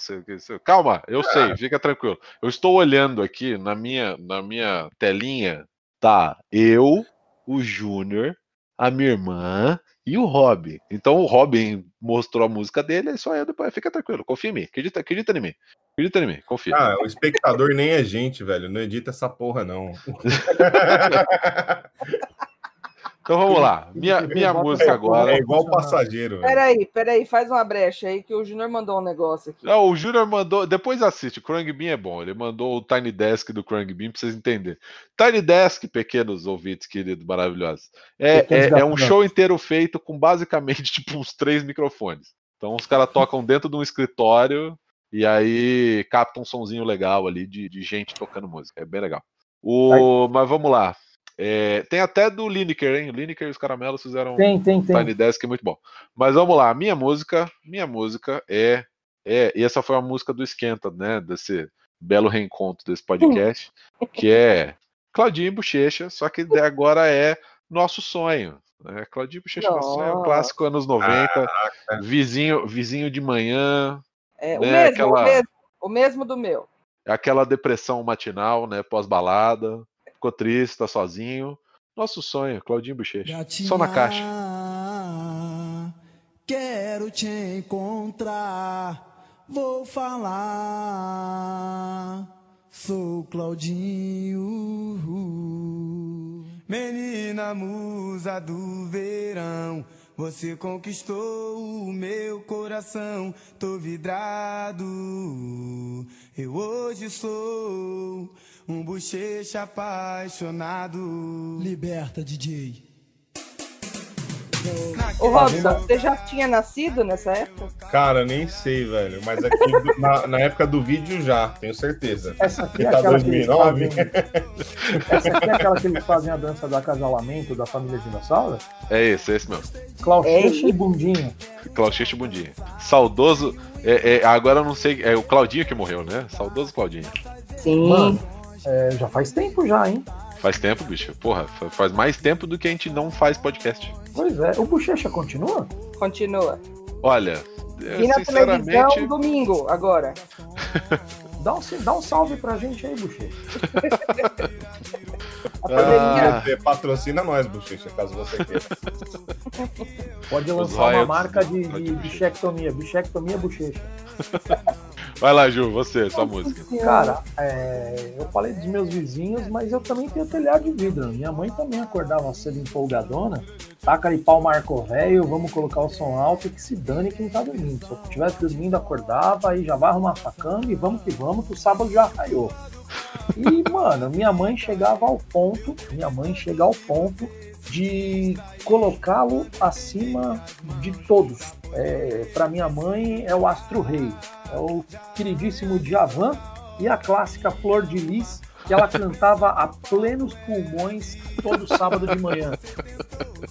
Calma, eu sei, ah. fica tranquilo. Eu estou olhando aqui na minha, na minha telinha, tá? Eu, o Júnior, a minha irmã e o Robin. Então o Robin mostrou a música dele, é só eu depois. Fica tranquilo, confia em mim. Acredita, acredita em mim. Acredita em mim, confia. Ah, o espectador nem é gente, velho. Não edita essa porra, não. Então vamos lá. Minha, minha música agora. É igual passageiro. Peraí, peraí, faz uma brecha aí que o Júnior mandou um negócio aqui. Não, o Júnior mandou. Depois assiste, o Krang Bean é bom. Ele mandou o Tiny Desk do Krang Bean pra vocês entenderem. Tiny Desk, pequenos ouvintes queridos, maravilhosos. É, é, é um show inteiro feito com basicamente tipo uns três microfones. Então os caras tocam dentro de um escritório e aí captam um sonzinho legal ali de, de gente tocando música. É bem legal. O, mas vamos lá. É, tem até do Lineker, hein? O Lineker e os caramelos fizeram tem, tem, tem. Tiny Desk é muito bom. Mas vamos lá, minha música, minha música é, é e essa foi a música do Esquenta, né? Desse belo reencontro desse podcast, que é Claudinho e Bochecha, só que agora é Nosso Sonho. Né? Claudinho e Bochecha Nosso Sonho é um clássico anos 90, vizinho, vizinho de manhã. É, né? o, mesmo, Aquela, o, mesmo, o mesmo do meu. Aquela depressão matinal, né? Pós-balada ficou triste, tá sozinho. Nosso sonho, Claudinho Bochecha. Só na caixa. Quero te encontrar, vou falar. Sou Claudinho, menina musa do verão. Você conquistou o meu coração, tô vidrado. Eu hoje sou um bochecha apaixonado. Liberta, DJ. Ô Robson, você já tinha nascido nessa época? Cara, nem sei, velho. Mas aqui na, na, época do vídeo já, tenho certeza. Essa aqui é tá aquela 2009. Fazem... Essa aqui é aquela que eles fazem a dança do acasalamento da família dinossauro? É esse, é esse mesmo. Clauchecha é. e Bundinha. Clauchecha e Bundinha. Saudoso. É, é, agora eu não sei. É o Claudinho que morreu, né? Saudoso Claudinho. Sim. Mano, é, já faz tempo já, hein? Faz tempo, bicho. Porra, faz mais tempo do que a gente não faz podcast. Pois é. O Bochecha continua? Continua. Olha, e na sinceramente... televisão domingo, agora. dá, um, dá um salve pra gente aí, Bochecha. ah, patrocina nós, Bochecha, caso você queira. Pode lançar uma marca de, de bichectomia. Bichectomia Bochecha. Vai lá, Ju, você, sua música. Cara, é, eu falei dos meus vizinhos, mas eu também tenho telhado de vidro. Minha mãe também acordava cedo empolgadona. Taca ali pau marco velho, vamos colocar o som alto e que se dane quem tá dormindo. Se eu estivesse dormindo, acordava, aí já vai arrumar a cama e vamos que vamos, que o sábado já raiou. E, mano, minha mãe chegava ao ponto, minha mãe chega ao ponto de colocá-lo acima de todos. É, para minha mãe é o Astro Rei, é o queridíssimo Djavan e a clássica Flor de Lis que ela cantava a plenos pulmões todo sábado de manhã.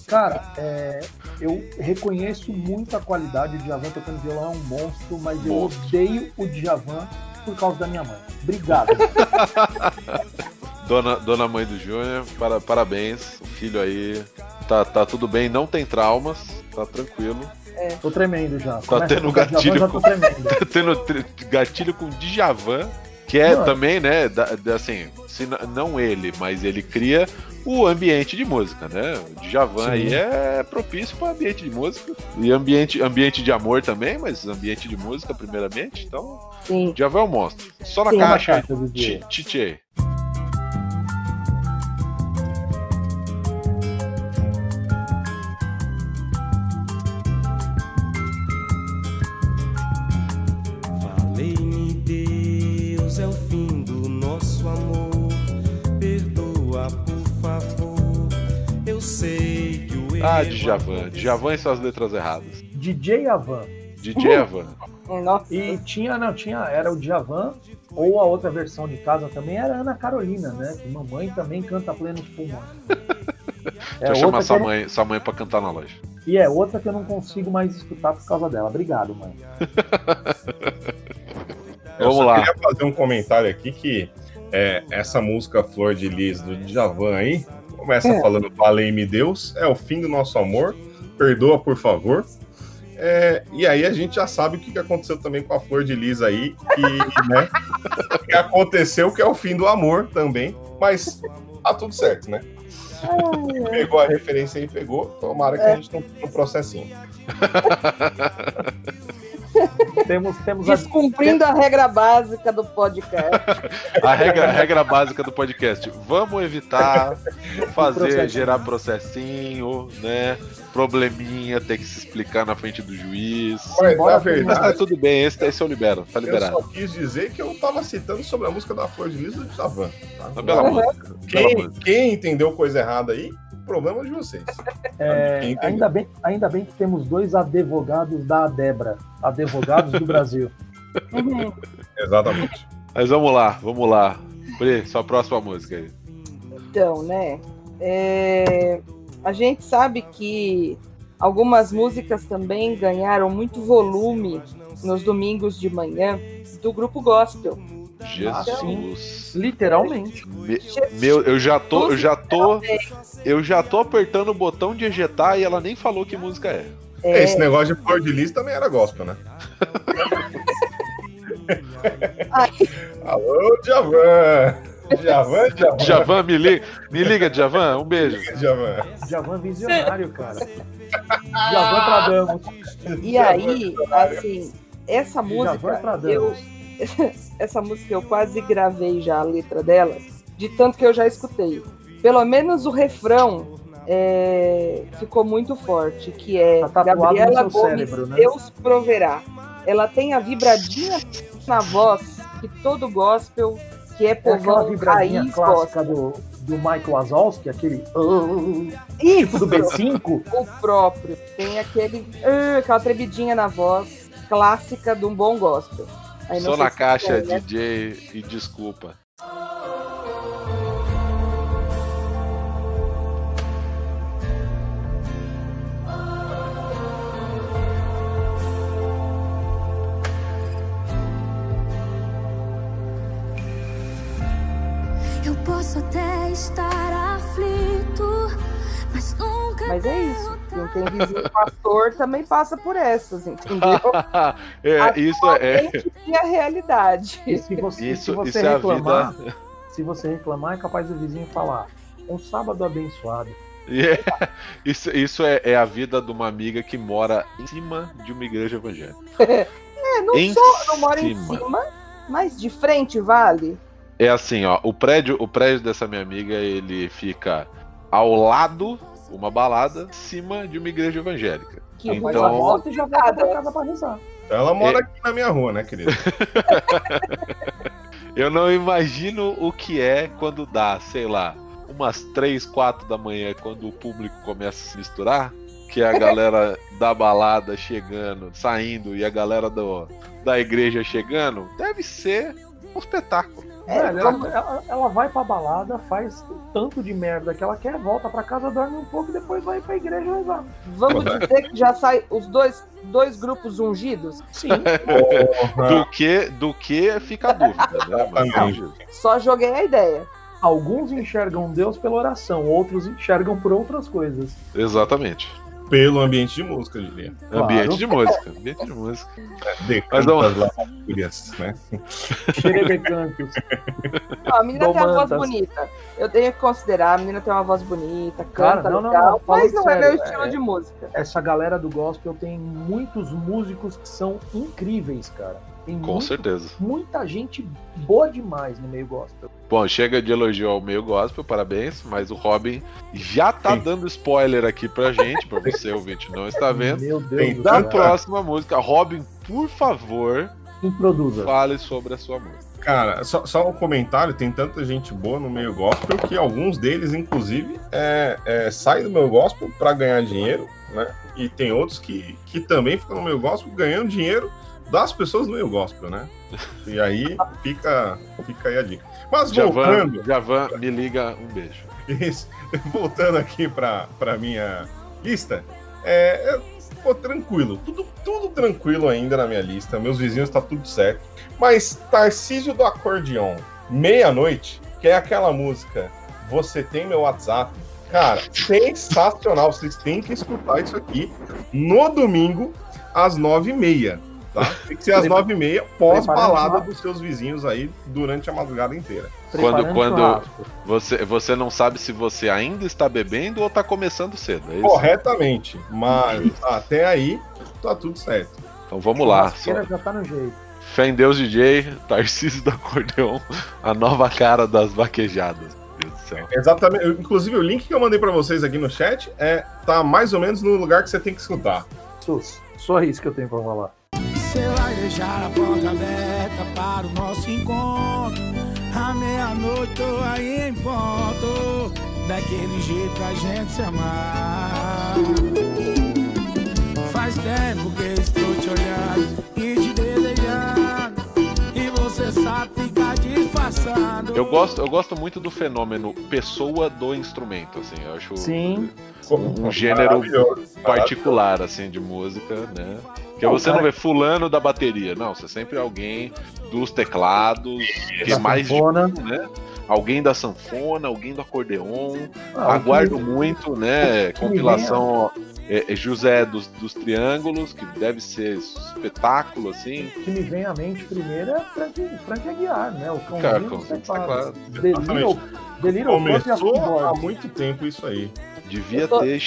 Cara, é, eu reconheço muito a qualidade. O Djavan tocando violão é um monstro, mas eu odeio o Djavan por causa da minha mãe. Obrigado. Dona, dona mãe do Júnior, para, parabéns. O filho aí tá, tá tudo bem, não tem traumas, tá tranquilo. É. Tô tremendo já. Tá Começa tendo gatilho com, tá tendo gatilho com Djavan, que é Mano. também, né, da, da, assim, se não ele, mas ele cria o ambiente de música, né? O Djavan Sim. aí é propício para ambiente de música e ambiente, ambiente de amor também, mas ambiente de música primeiramente. Então, Sim. Djavan é um monstro. Só na Sim, caixa, Tchê. Ah, Djavan. Djavan e suas letras erradas. DJ Avan. De Djavan. Nossa. E tinha, não, tinha, era o Djavan, ou a outra versão de casa também era Ana Carolina, né? Que mamãe também canta plenos pulmões. É Deixa eu chamar sua mãe, sua mãe pra cantar na loja. E é outra que eu não consigo mais escutar por causa dela. Obrigado, mãe. Vamos lá. Eu queria fazer um comentário aqui que é, essa música Flor de Lis do Djavan aí começa é. falando Valei-me Deus, é o fim do nosso amor, perdoa por favor. É, e aí a gente já sabe o que aconteceu também com a Flor de Lis aí, que, né, que aconteceu que é o fim do amor também, mas tá tudo certo, né? pegou a referência aí, pegou. Tomara que é. a gente não tenha um processinho. temos, temos Descumprindo a... a... regra básica do podcast. a, regra, a regra básica do podcast. Vamos evitar fazer, processinho. gerar processinho, né? Probleminha, ter que se explicar na frente do juiz. Mas, na verdade, Mas tá tudo bem, esse, esse eu libero, tá liberado. Eu só quis dizer que eu tava citando sobre a música da Flor de Lis do Javan. Tá? Bela música. Quem, quem entendeu coisa errada aí, problema de vocês. É, ainda, bem, ainda bem que temos dois advogados da Adebra, advogados do Brasil. Uhum. Exatamente. Mas vamos lá, vamos lá. Pri, sua próxima música aí. Então, né? É, a gente sabe que algumas músicas também ganharam muito volume nos domingos de manhã do grupo gospel. Jesus. Literalmente. Me, meu, eu já tô, eu já tô, eu já tô apertando o botão de ejetar e ela nem falou que música é. é. Esse negócio de flor de lis também era gospel, né? Alô, Javan! Javan, Javan. Javan, me liga, me liga, Javan, um beijo. Javan. Javan visionário, cara. Javan Pradamos. E aí, assim, essa música, eu, essa música eu quase gravei já a letra dela, de tanto que eu já escutei. Pelo menos o refrão é, ficou muito forte, que é tá Gabriela Gomes, cérebro, né? Deus proverá. Ela tem a vibradinha na voz que todo gospel que é povão é vibradinha raiz clássica do, do Michael Wazowski, aquele Isso, tipo do B5. O próprio. Tem aquele uh, aquela tremidinha na voz clássica de um bom gospel. Só na caixa, é, né? DJ, e desculpa. Eu posso até estar aflito, mas nunca. Mas é isso. Quem tem vizinho pastor também passa por essas, entendeu? é, isso é. E a realidade. E se você, isso, se você isso reclamar, é se você reclamar, é capaz do vizinho falar: um sábado abençoado. Yeah. É, isso, isso é, é, a vida de uma amiga que mora em cima de uma igreja evangélica. É, não, em só, não mora em cima, mas de frente vale. É assim, ó, o prédio, o prédio dessa minha amiga, ele fica ao lado uma balada cima de uma igreja evangélica. Que então, volta e já pra casa pra rezar. Ela mora é... aqui na minha rua, né, querido? Eu não imagino o que é quando dá, sei lá, umas 3, 4 da manhã, quando o público começa a se misturar, que é a galera da balada chegando, saindo e a galera do, da igreja chegando, deve ser um espetáculo. É, ela, ela, ela, vai pra balada, faz tanto de merda que ela quer, volta pra casa, dorme um pouco e depois vai pra igreja rezar. Vamos dizer que já sai os dois, dois grupos ungidos? Sim. do, que, do que fica a dúvida, né? Só joguei a ideia. Alguns enxergam Deus pela oração, outros enxergam por outras coisas. Exatamente. Pelo ambiente de música, eu diria. Claro. Ambiente de música. Ambiente de música. De Mas vamos... né? a menina tem uma voz bonita. Eu tenho que considerar, a menina tem uma voz bonita, canta Cara, não, legal, não, não, mas não sério, é meu estilo é, de música. Essa galera do gospel tem muitos músicos que são incríveis, cara. Tem Com muito, certeza. Muita gente boa demais no meio gospel. Bom, chega de elogio ao meio gospel, parabéns, mas o Robin já tá Sim. dando spoiler aqui pra gente, pra você ouvinte não está vendo. Meu Deus da próxima música. Robin, por favor, Introduza. fale sobre a sua música. Cara, só, só um comentário, tem tanta gente boa no meio gospel que alguns deles, inclusive, é, é, saem do meu gospel para ganhar dinheiro né? E tem outros que, que também ficam no meio gospel ganhando dinheiro das pessoas do meio gospel, né? E aí fica, fica aí a dica. Mas voltando. Javan, me liga, um beijo. Isso, voltando aqui para pra minha lista, é, pô, tranquilo, tudo, tudo tranquilo ainda na minha lista. Meus vizinhos tá tudo certo. Mas Tarcísio do Acordeon, meia-noite, que é aquela música Você Tem Meu WhatsApp. Cara, sensacional. Vocês têm que escutar isso aqui no domingo, às nove e meia. Tá? Tem que ser às nove e meia, pós-balada dos seus vizinhos aí durante a madrugada inteira. Quando, quando você, você não sabe se você ainda está bebendo ou está começando cedo. É Corretamente. Mas até aí tá tudo certo. Então vamos lá. Só... já tá no jeito. Fé em Deus DJ, Tarcísio do Acordeon, a nova cara das vaquejadas. Exatamente. Inclusive, o link que eu mandei para vocês aqui no chat é tá mais ou menos no lugar que você tem que escutar. Sus, só isso que eu tenho para falar. Você vai deixar a porta aberta para o nosso encontro. À meia-noite tô aí em ponto. Daquele jeito pra gente se amar. Faz tempo que estou te olhando e te desejando. E você sabe ficar disfarçando. Eu gosto, eu gosto muito do fenômeno pessoa do instrumento, assim. Eu acho Sim. um, um gênero particular, assim, de música, né? Porque você não vê fulano da bateria, não, você é sempre alguém dos teclados, que é mais de, né? Alguém da sanfona, alguém do acordeon. Ah, Aguardo que... muito, né? Compilação é, é José dos, dos Triângulos, que deve ser espetáculo, assim. O que me vem à mente primeiro é Frank, Frank Aguiar, né? O cãozinho dos teclados. Começou há muito tempo isso aí. Devia tô... ter.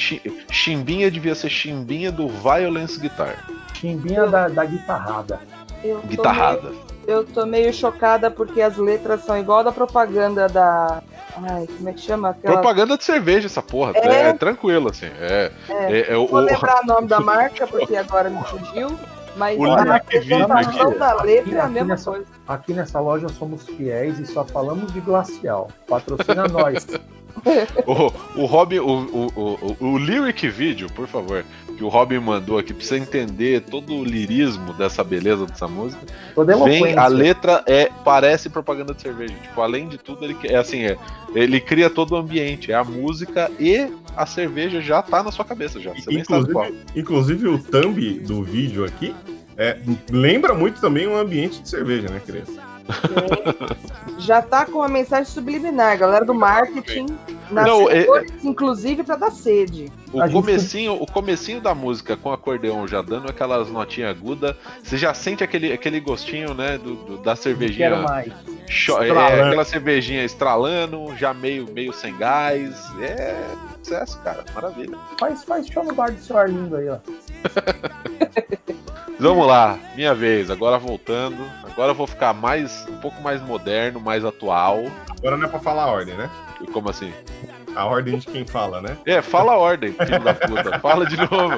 Chimbinha devia ser chimbinha do Violence Guitar. Chimbinha eu... da, da guitarrada. Eu guitarrada. Meio, eu tô meio chocada porque as letras são igual da propaganda da. Ai, como é que chama? Aquela... Propaganda de cerveja, essa porra. É, é tranquilo, assim. É, é. é, é Vou o... lembrar o nome da marca, porque agora me fugiu. Mas o a representação da letra é a mesma nessa, coisa. Aqui nessa loja somos fiéis e só falamos de glacial. Patrocina nós. o, o Robin, o, o, o, o lyric vídeo, por favor, que o Robin mandou aqui, pra você entender todo o lirismo dessa beleza dessa música. Vem, a letra é parece propaganda de cerveja. Tipo, além de tudo, ele é assim, é, ele cria todo o ambiente, é a música e a cerveja já tá na sua cabeça já. Você inclusive, inclusive o thumb do vídeo aqui é, lembra muito também um ambiente de cerveja, né, criança? Já tá com a mensagem subliminar, galera do marketing. Não, é... inclusive para dar sede. O comecinho, o comecinho da música com acordeão já dando aquelas notinhas agudas, você já sente aquele, aquele gostinho, né, do, do da cervejinha. Quero mais. É, aquela cervejinha estralando, já meio, meio sem gás. É sucesso, cara. Maravilha. Faz, faz show no bar do seu Arlindo aí, ó. Vamos lá, minha vez. Agora voltando. Agora eu vou ficar mais um pouco mais moderno, mais atual. Agora não é pra falar a ordem, né? Como assim? A ordem de quem fala, né? É, fala a ordem, filho da puta. Fala de novo.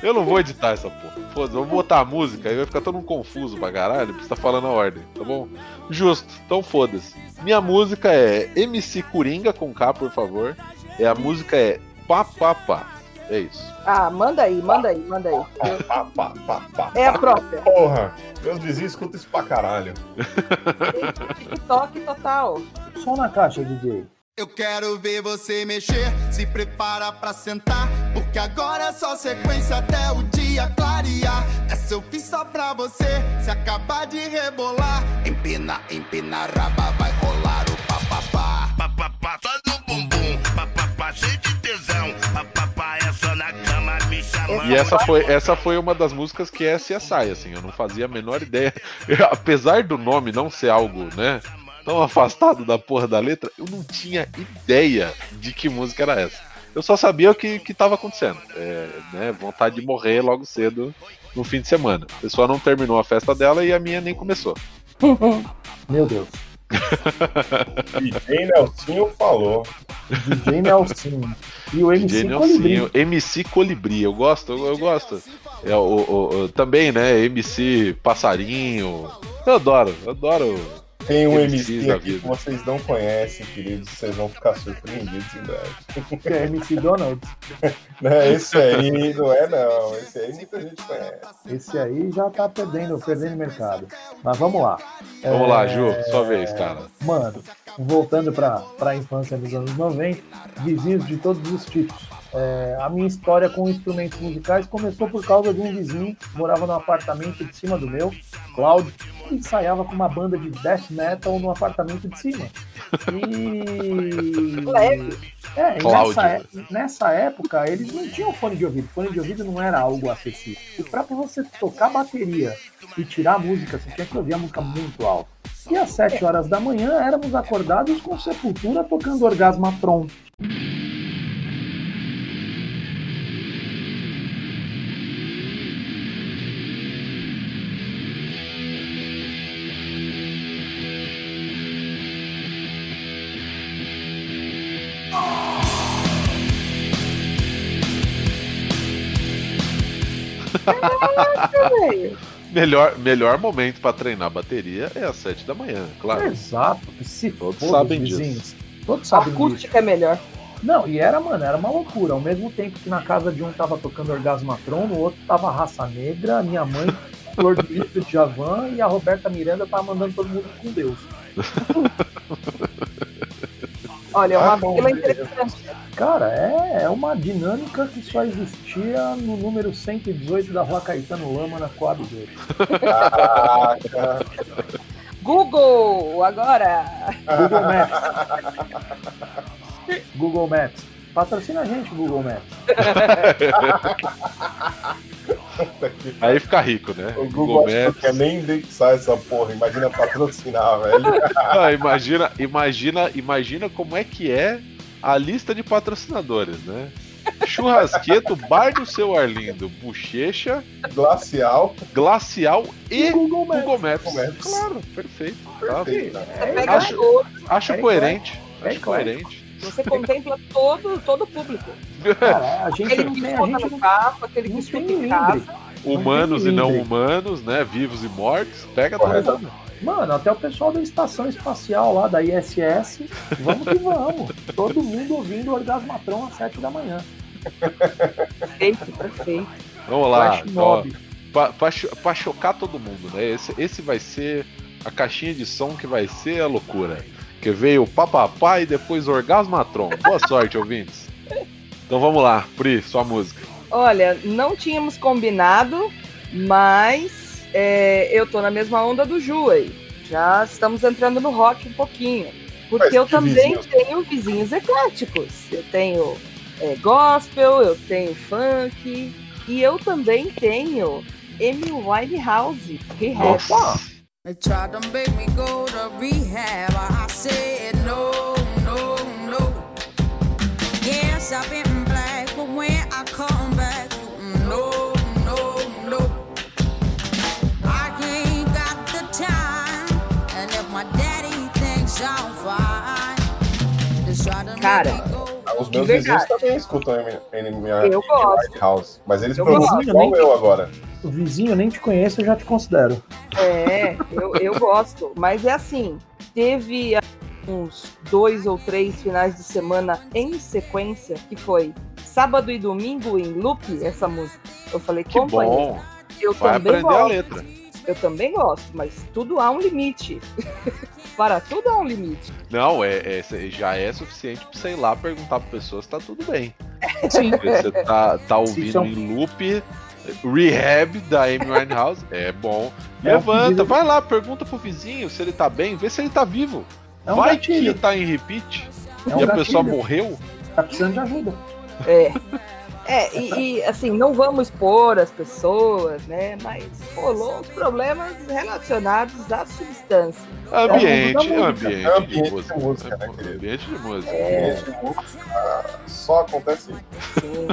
Eu não vou editar essa porra. Foda-se, vou botar a música e vai ficar todo mundo confuso pra caralho, porque você tá falando a ordem, tá bom? Justo, então foda-se. Minha música é MC Coringa com K, por favor. E a música é Pá Pá Pá. É isso. Ah, manda aí, manda aí, manda aí. Pá, pá, pá, pá, é a própria. Porra, meus vizinhos escutam isso pra caralho. TikTok total. Som na caixa, DJ. Eu quero ver você mexer, se prepara pra sentar, porque agora é só sequência até o dia clarear. Essa eu fiz só pra você, se acabar de rebolar, empina, empina, raba, vai rolar o papapá. Papapá, só E essa foi, essa foi uma das músicas que é CSI, assim, eu não fazia a menor ideia. Eu, apesar do nome não ser algo, né? tão afastado da porra da letra, eu não tinha ideia de que música era essa. Eu só sabia o que, que tava acontecendo. É, né, vontade de morrer logo cedo no fim de semana. A pessoa não terminou a festa dela e a minha nem começou. Meu Deus. DJ Nelsinho falou. DJ Nelsinho. E o MC DJ Colibri. Nelsinho, MC Colibri, eu gosto, eu, eu gosto. É, o, o, o, também, né? MC Passarinho. Eu adoro, eu adoro Tem um MC aqui que vocês não conhecem, queridos, vocês vão ficar surpreendidos em breve. Que é MC Donald? Não, esse aí não é não, esse aí muita gente conhece. Esse aí já tá perdendo, perdendo mercado. Mas vamos lá. Vamos é... lá, Ju, sua vez, cara. Mano, voltando para a infância dos anos 90, vizinhos de todos os tipos. É, a minha história com instrumentos musicais começou por causa de um vizinho que morava no apartamento de cima do meu, Cláudio, que ensaiava com uma banda de death metal no apartamento de cima. E. É, nessa, é, nessa, época eles não tinham fone de ouvido. Fone de ouvido não era algo acessível. E para você tocar bateria e tirar a música, você tinha que ouvir a música muito alta. E às 7 horas da manhã éramos acordados com Sepultura tocando Orgasmatron. Melhor, melhor momento para treinar bateria é às 7 da manhã, claro. Exato. Se todos sabem vizinhos. disso. Todos sabem A acústica disso. é melhor. Não, e era, mano, era uma loucura. Ao mesmo tempo que na casa de um tava tocando Orgasmatron, no outro tava Raça Negra, minha mãe, Flor de Lito de Javan e a Roberta Miranda tava mandando todo mundo com Deus. Olha, é uma ah, fila interessante. Cara, é, é uma dinâmica que só existia no número 118 da Rua Caetano Lama, na Coab 2. Caraca! Google, agora! Google Maps. Google Maps. Patrocina a gente, Google Maps. Aí fica rico, né? O Google, Google Maps. quer nem indexar essa porra, imagina patrocinar, velho. Ah, imagina, imagina, imagina como é que é a lista de patrocinadores, né? Churrasqueto, Bar do Seu Arlindo, Bochecha, Glacial, Glacial e Google Maps. Google Maps. Google Maps. Claro, perfeito. perfeito. Tá? Acho, acho coerente. Acho coerente. Você contempla todo, todo o público. Cara, a gente aquele que tem, a gente no carro, aquele que escuta em casa. Humanos e não humanos, né? Vivos e mortos. Pega todo mundo. Mano, até o pessoal da estação espacial lá da ISS, vamos que vamos. Todo mundo ouvindo o Orgasmatron às 7 da manhã. Perfeito, perfeito. Vamos lá. Para chocar todo mundo, né? Esse, esse vai ser a caixinha de som que vai ser a loucura. Que veio o papapá e depois Orgasmatron. Boa sorte, ouvintes. Então vamos lá, Pri, sua música. Olha, não tínhamos combinado, mas é, eu tô na mesma onda do Ju aí. Já estamos entrando no rock um pouquinho. Porque eu também tenho vizinhos ecléticos. Eu tenho é, gospel, eu tenho funk, e eu também tenho Amy Winehouse, Rehab. Nossa. They tried to make me go to rehab. I said no, no, no. Yes, I've been Cara. Os meus vizinhos também escutam Amy House, mas eles pronunciam igual eu agora o vizinho nem te conheço, eu já te considero. É, eu, eu gosto. Mas é assim, teve uns dois ou três finais de semana em sequência, que foi sábado e domingo em loop, essa música. Eu falei, que companheiro, eu Vai também aprender gosto. a letra. Eu também gosto, mas tudo há um limite. Para tudo há um limite. Não, é, é já é suficiente para sei lá perguntar para pessoas se tá tudo bem. Sim. Você tá, tá ouvindo Sim, em loop Rehab da Amy Winehouse é bom. É Levanta, vai lá, pergunta pro vizinho se ele tá bem, vê se ele tá vivo. É um vai gatilho. que tá em repeat é um e a gatilho. pessoa morreu. Tá precisando de ajuda. É. É, e, e, assim, não vamos expor as pessoas, né? Mas rolou os problemas relacionados à substância. Ambiente, é, ambiente, ambiente de música. De música né, ambiente de música. É. Ambiente de música só acontece Sim.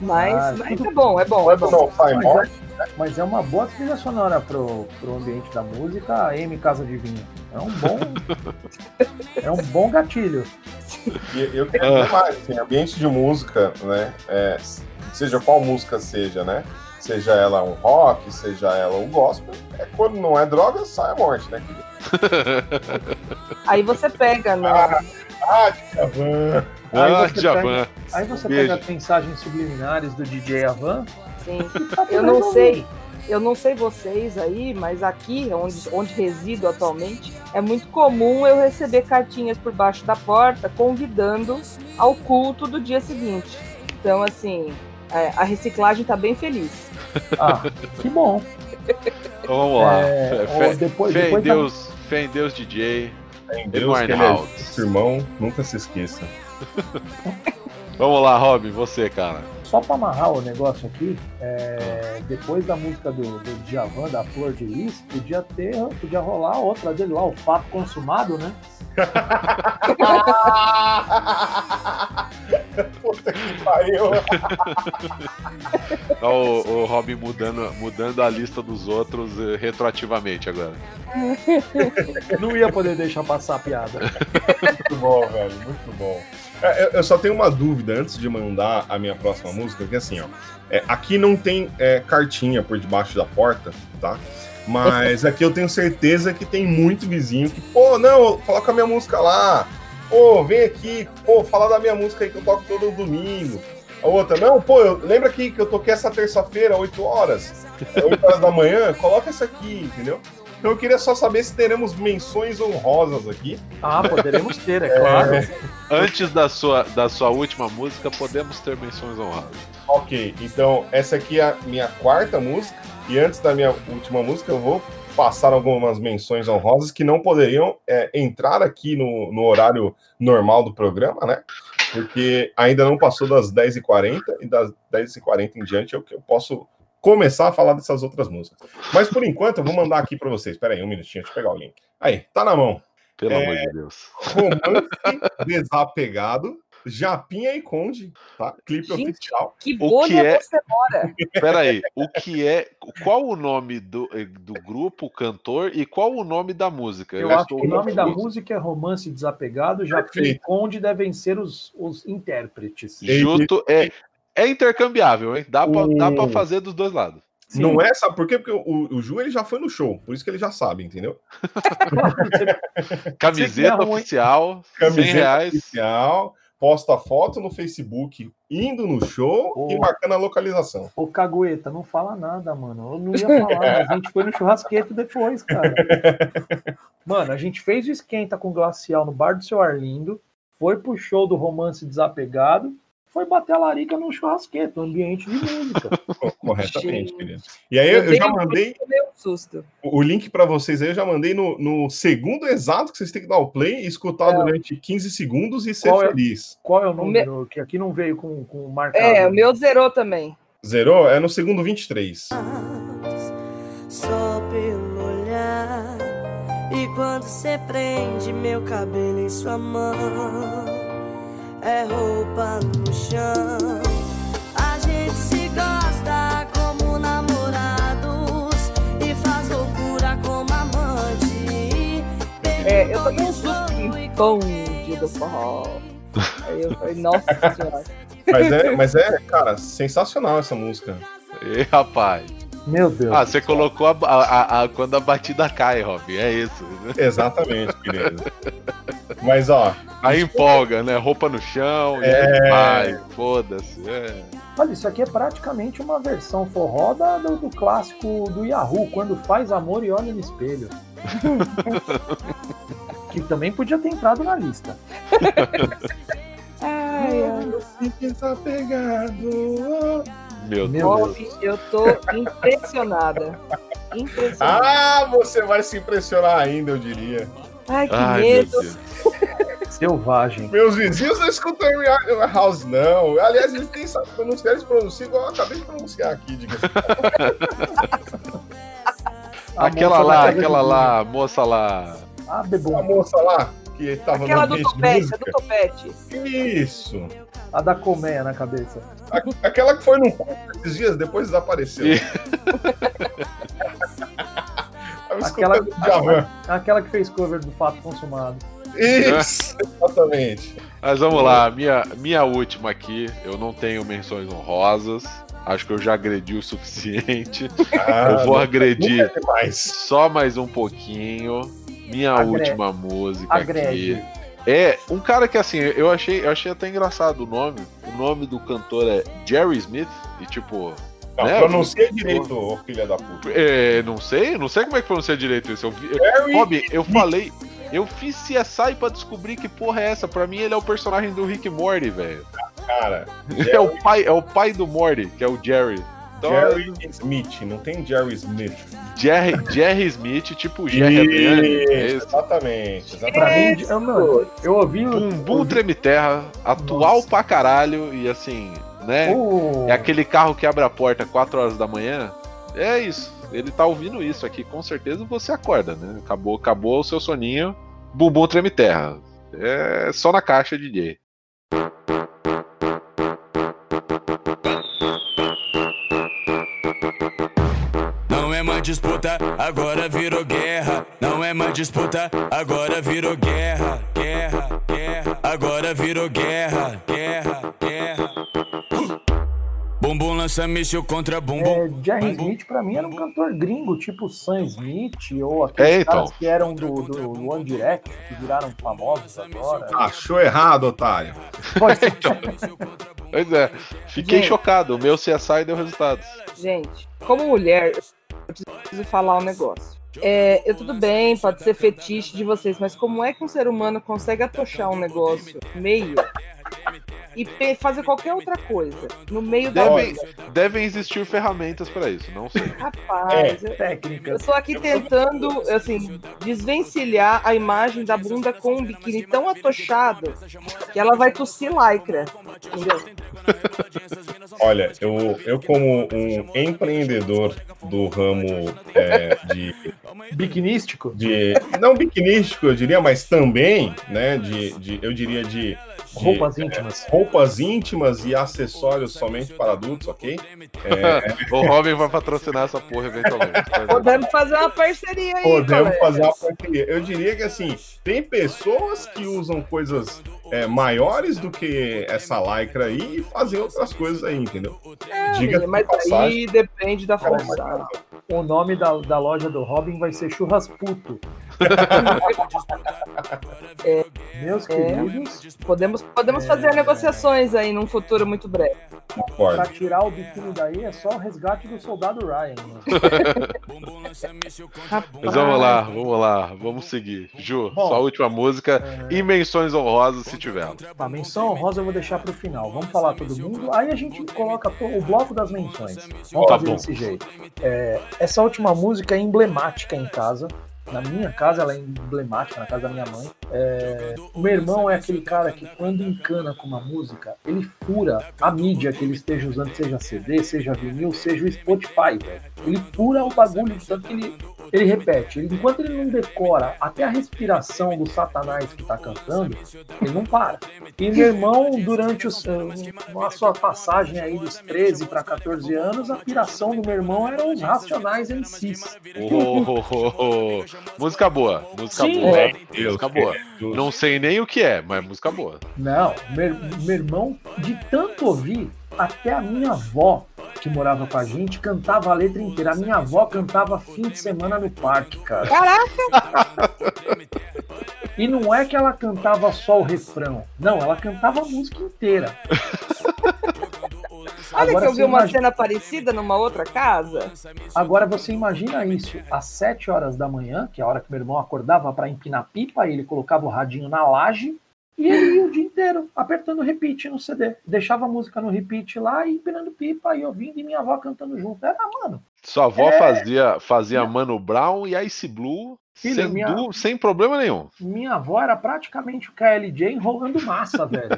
Mas, ah, mas é bom, é bom. É bom. Não, mas, é, mas é uma boa trilha sonora pro, pro ambiente da música, a M Casa de Vinho. É um bom. é um bom gatilho. E eu quero ah. mais, assim, ambiente de música, né? É, seja qual música seja, né? Seja ela um rock, seja ela um gospel, é quando não é droga, sai a morte, né, Aí você pega na. Ah, ah Djavan. Ah, Aí você Djavan. pega- Aí você Beijo. pega as mensagens subliminares do DJ Avan. Sim. tá Eu não sei. Eu não sei vocês aí, mas aqui, onde, onde resido atualmente, é muito comum eu receber cartinhas por baixo da porta convidando ao culto do dia seguinte. Então, assim, é, a reciclagem tá bem feliz. Ah, que bom. Então vamos lá. É, Fé- depois, Fé em depois da- Deus, fé em Deus, DJ. Em Deus, que ele é irmão, nunca se esqueça. Vamos lá, Rob, você, cara. Só para amarrar o negócio aqui, é, depois da música do, do Djavan, da Flor de Lis, podia ter, podia rolar outra dele lá, o Fato Consumado, né? Pariu. O, o Rob mudando, mudando a lista dos outros eh, retroativamente agora. Não ia poder deixar passar a piada. Muito bom, velho, muito bom. É, eu- Eu só tenho uma dúvida antes de mandar a minha próxima música, que assim, ó. é, aqui não tem é, cartinha por debaixo da porta, tá? Mas aqui eu tenho certeza que tem muito vizinho que, pô, não, coloca a minha música lá. Pô, vem aqui, pô, fala da minha música aí que eu toco todo domingo. A outra, não, pô, eu, lembra aqui que eu toquei essa terça-feira, 8 horas, é, 8 horas da manhã, coloca essa aqui, entendeu? Então eu queria só saber se teremos menções honrosas aqui. Ah, poderemos ter, é claro. Antes da sua, da sua última música, podemos ter menções honradas. Ok, então essa aqui é a minha quarta música. E antes da minha última música, eu vou passar algumas menções honrosas que não poderiam é, entrar aqui no, no horário normal do programa, né? Porque ainda não passou das 10h40 e das 10h40 em diante é o que eu posso começar a falar dessas outras músicas. Mas por enquanto eu vou mandar aqui para vocês. Espera aí, um minutinho, deixa eu pegar o link. Aí, tá na mão. Pelo É. amor de Deus. Romance desapegado, Japinha e Conde, tá? Clipe Gente. oficial. Que bolha que é- você mora? Pera aí, o que é. Qual o nome do, eh, do grupo, cantor, e qual o nome da música? Eu acho estou- que o nome da música é Romance Desapegado, que Perfeito. Conde devem ser os, os intérpretes. Junto é, é intercambiável, hein? Dá pra, dá pra O- fazer dos dois lados. Sim. Não é, sabe por quê? Porque o, o Ju ele já foi no show, por isso que ele já sabe, entendeu? Camiseta ruim. oficial, 100 Camiseta reais. oficial, posta foto no Facebook indo no show Oh. e marcando a localização. Ô, Cagueta, não fala nada, mano. Eu não ia falar, mas a gente foi no churrasqueto depois, cara. Mano, a gente fez o esquenta com glacial no bar do seu Arlindo, foi pro show do Romance Desapegado, foi bater a larica no churrasqueto, ambiente de música. Co- Corretamente, querido. E aí eu, eu já mandei um o link pra vocês aí, eu já mandei no, no segundo exato que vocês têm que dar o play, escutar É. durante 15 segundos e ser Qual é? feliz. Qual é o número? Que aqui não veio com, com marcado. É, o meu zerou também. Zerou? É no segundo 23. Só pelo olhar. E quando você prende meu cabelo em sua mão, é roupa no chão. A gente se gosta como namorados e faz loucura como amante. É, eu um susto em bonde do forró. Aí eu falei, nossa senhora. Mas é, mas é, cara, sensacional essa música. Ih, rapaz. Meu Deus. Ah, você colocou a, a- a- a- quando a batida cai, Rob. É isso. Exatamente, querido. Mas ó, Aí empolga, né? Roupa no chão, e É. vai, foda-se. É. Olha, isso aqui é praticamente uma versão forró da- do, do clássico do Yahoo, quando faz amor e olha no espelho. que também podia ter entrado na lista. Ai, ai. desapegado. Meu Deus. Eu tô impressionada. Impressionada. Ah, você vai se impressionar ainda, eu diria. Ai, que Ai, medo. Selvagem. Meus vizinhos não escutam Amy House, não. Aliás, eles nem sabem pronunciar, eles pronunciam igual eu acabei de pronunciar aqui, diga A Aquela lá, aquela de lá, a moça lá. Ah, A bebum. moça lá, que tava Aquela no do topete, a música. do topete. Isso. A da colmeia na cabeça. A- Aquela que foi num culto esses dias, depois desapareceu. Aquela- Djavan. Aquela que fez cover do Fato Consumado. Isso, exatamente. Mas vamos lá, minha, minha última aqui. Eu não tenho menções honrosas. Acho que eu já agredi o suficiente. Ah, eu vou agredir é só mais um pouquinho. Minha última música aqui. É, um cara que assim, eu achei, eu achei até engraçado o nome. O nome do cantor é Jerry Smith, e tipo. Não, né, pronuncia direito, ô filha da puta. É, não sei, não sei como é que pronuncia direito isso. Eu Jerry Robin, eu falei. Eu fiz CSI pra descobrir que porra é essa. Pra mim, ele é o personagem do Rick Morty, velho. Cara, é o, pai, é o pai do Morty, que é o Jerry. Jerry Smith, não tem Jerry Smith. Jerry, Jerry Smith, tipo Jerry Adriani. Exatamente. exatamente. Pra mim, eu, não, eu ouvi. Bumbum Treme Terra, atual Nossa. pra caralho, e assim, né? Uh. É aquele carro que abre a porta 4 horas da manhã. É isso. Ele tá ouvindo isso aqui, com certeza você acorda, né? Acabou, acabou o seu soninho. Bumbum Treme Terra. É só na caixa, DJ. Disputa, agora virou guerra. Não é mais disputa, agora virou guerra. Guerra, guerra. Agora virou guerra, guerra, guerra. Bumbum lança míssil contra bumbum. É, Jerry Smith, pra mim, era um cantor gringo, tipo Sam Smith, ou aqueles é, então. caras que eram do, do One Direct, que viraram famosos agora. Achou errado, otário. Pode ser. então. Pois é, fiquei Gente, chocado. O meu CSI deu resultados. Gente, como mulher, preciso falar um negócio. É, eu tudo bem, pode ser fetiche de vocês, mas como é que um ser humano consegue atochar um negócio meio e fazer qualquer outra coisa no meio devem, da Devem existir ferramentas para isso, não sei. Rapaz, é, eu, eu tô aqui tentando, assim, desvencilhar a imagem da bunda com um biquíni tão atochado que ela vai tossir lycra, entendeu? Olha, eu, eu como um empreendedor do ramo é, de... Biquinístico? De, não biquinístico, eu diria, mas também, né, de, de eu diria de roupas íntimas. roupas íntimas e acessórios somente para adultos, ok? É... o Robin vai patrocinar essa porra eventualmente. Podemos fazer uma parceria aí. Podemos fazer uma parceria. Eu diria que assim, tem pessoas que usam coisas é, maiores do que essa lycra aí e fazem outras coisas aí, entendeu? É, Diga mas aí depende da função. O nome da, da loja do Robin vai ser Churrasputo. É, Meus é, queridos. Podemos, podemos fazer é. negociações aí num futuro muito breve. Para tirar o biquíni daí é só o resgate do soldado Ryan. Mas vamos lá, vamos lá, vamos seguir. Ju, Bom, sua última música é... e menções honrosas se tiver. Tá, menção honrosa eu vou deixar para o final. Vamos falar todo mundo, aí a gente coloca o bloco das menções. Vamos tá fazer bom. desse jeito. É, essa última música é emblemática em casa na minha casa, ela é emblemática, na casa da minha mãe. É... O meu irmão é aquele cara que, quando encana com uma música, ele fura a mídia que ele esteja usando, seja CD, seja vinil, seja o Spotify, velho. Ele fura o bagulho, tanto que ele ele repete, ele, enquanto ele não decora até a respiração do Satanás que está cantando, ele não para. E meu irmão, durante os, a sua passagem aí dos 13 para 14 anos, a piração do meu irmão era os Racionais em si. Oh, oh, oh, música boa, música Sim, boa. É. Música boa. Não sei nem o que é, mas música boa. Não, meu, meu irmão, de tanto ouvir, até a minha avó que morava com a gente cantava a letra inteira. A minha avó cantava fim de semana no parque, cara. Caraca! e não é que ela cantava só o refrão. Não, ela cantava a música inteira. Olha Agora, que eu vi uma imagina... cena parecida numa outra casa. Agora você imagina isso, às 7 horas da manhã, que é a hora que meu irmão acordava para empinar pipa, ele colocava o radinho na laje e ele ia o dia inteiro apertando repeat no CD. Deixava a música no repeat lá e empinando pipa e ouvindo e minha avó cantando junto. Era, mano. Sua avó é... fazia, fazia minha... Mano Brown e Ice Blue Filho, sem, minha... du... sem problema nenhum. Minha avó era praticamente o KLJ enrolando massa, velho.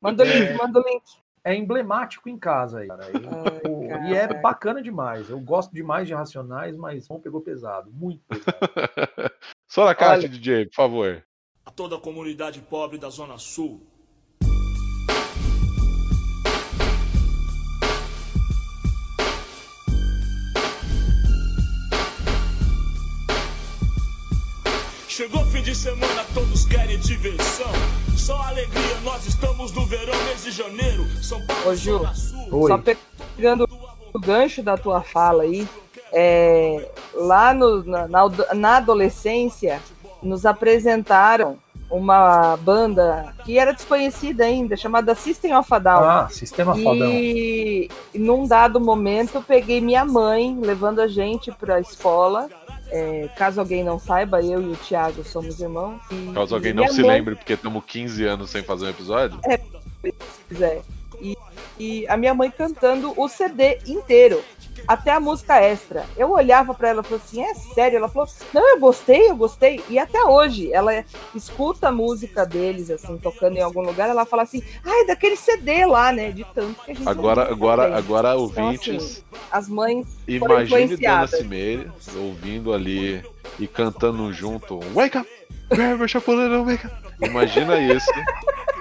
manda link, manda o link. É emblemático em casa aí, cara. E, Ai, e é bacana demais. Eu gosto demais de Racionais, mas não pegou pesado. Muito pesado. Só na caixa, Olha... DJ, por favor. A toda a comunidade pobre da Zona Sul. Chegou fim de semana, todos querem diversão. Só alegria, nós estamos no verão, mês de janeiro. São Paulo, Ô, Ju, Zona Sul. Só pegando o gancho da tua fala aí, É, lá no, na, na adolescência, nos apresentaram uma banda que era desconhecida ainda, chamada System of a Down. Ah, System of a Down. E num dado momento peguei minha mãe levando a gente para a escola. É, caso alguém não saiba, eu e o Thiago somos irmãos. E, caso alguém não se mãe... lembre, porque estamos 15 anos sem fazer um episódio. É, pois é. E, a minha mãe cantando o CD inteiro até a música extra. Eu olhava para ela e falei assim: é sério? Ela falou: não, eu gostei, eu gostei. E até hoje, ela escuta a música deles, assim, tocando em algum lugar. Ela fala assim: ai, daquele CD lá, né? De tanto que a gente. Agora, agora, agora, ouvintes. Então, assim, as mães. Imagine Dana Cimeire ouvindo ali e cantando junto: Wake up! Grab your wake up! Imagina isso.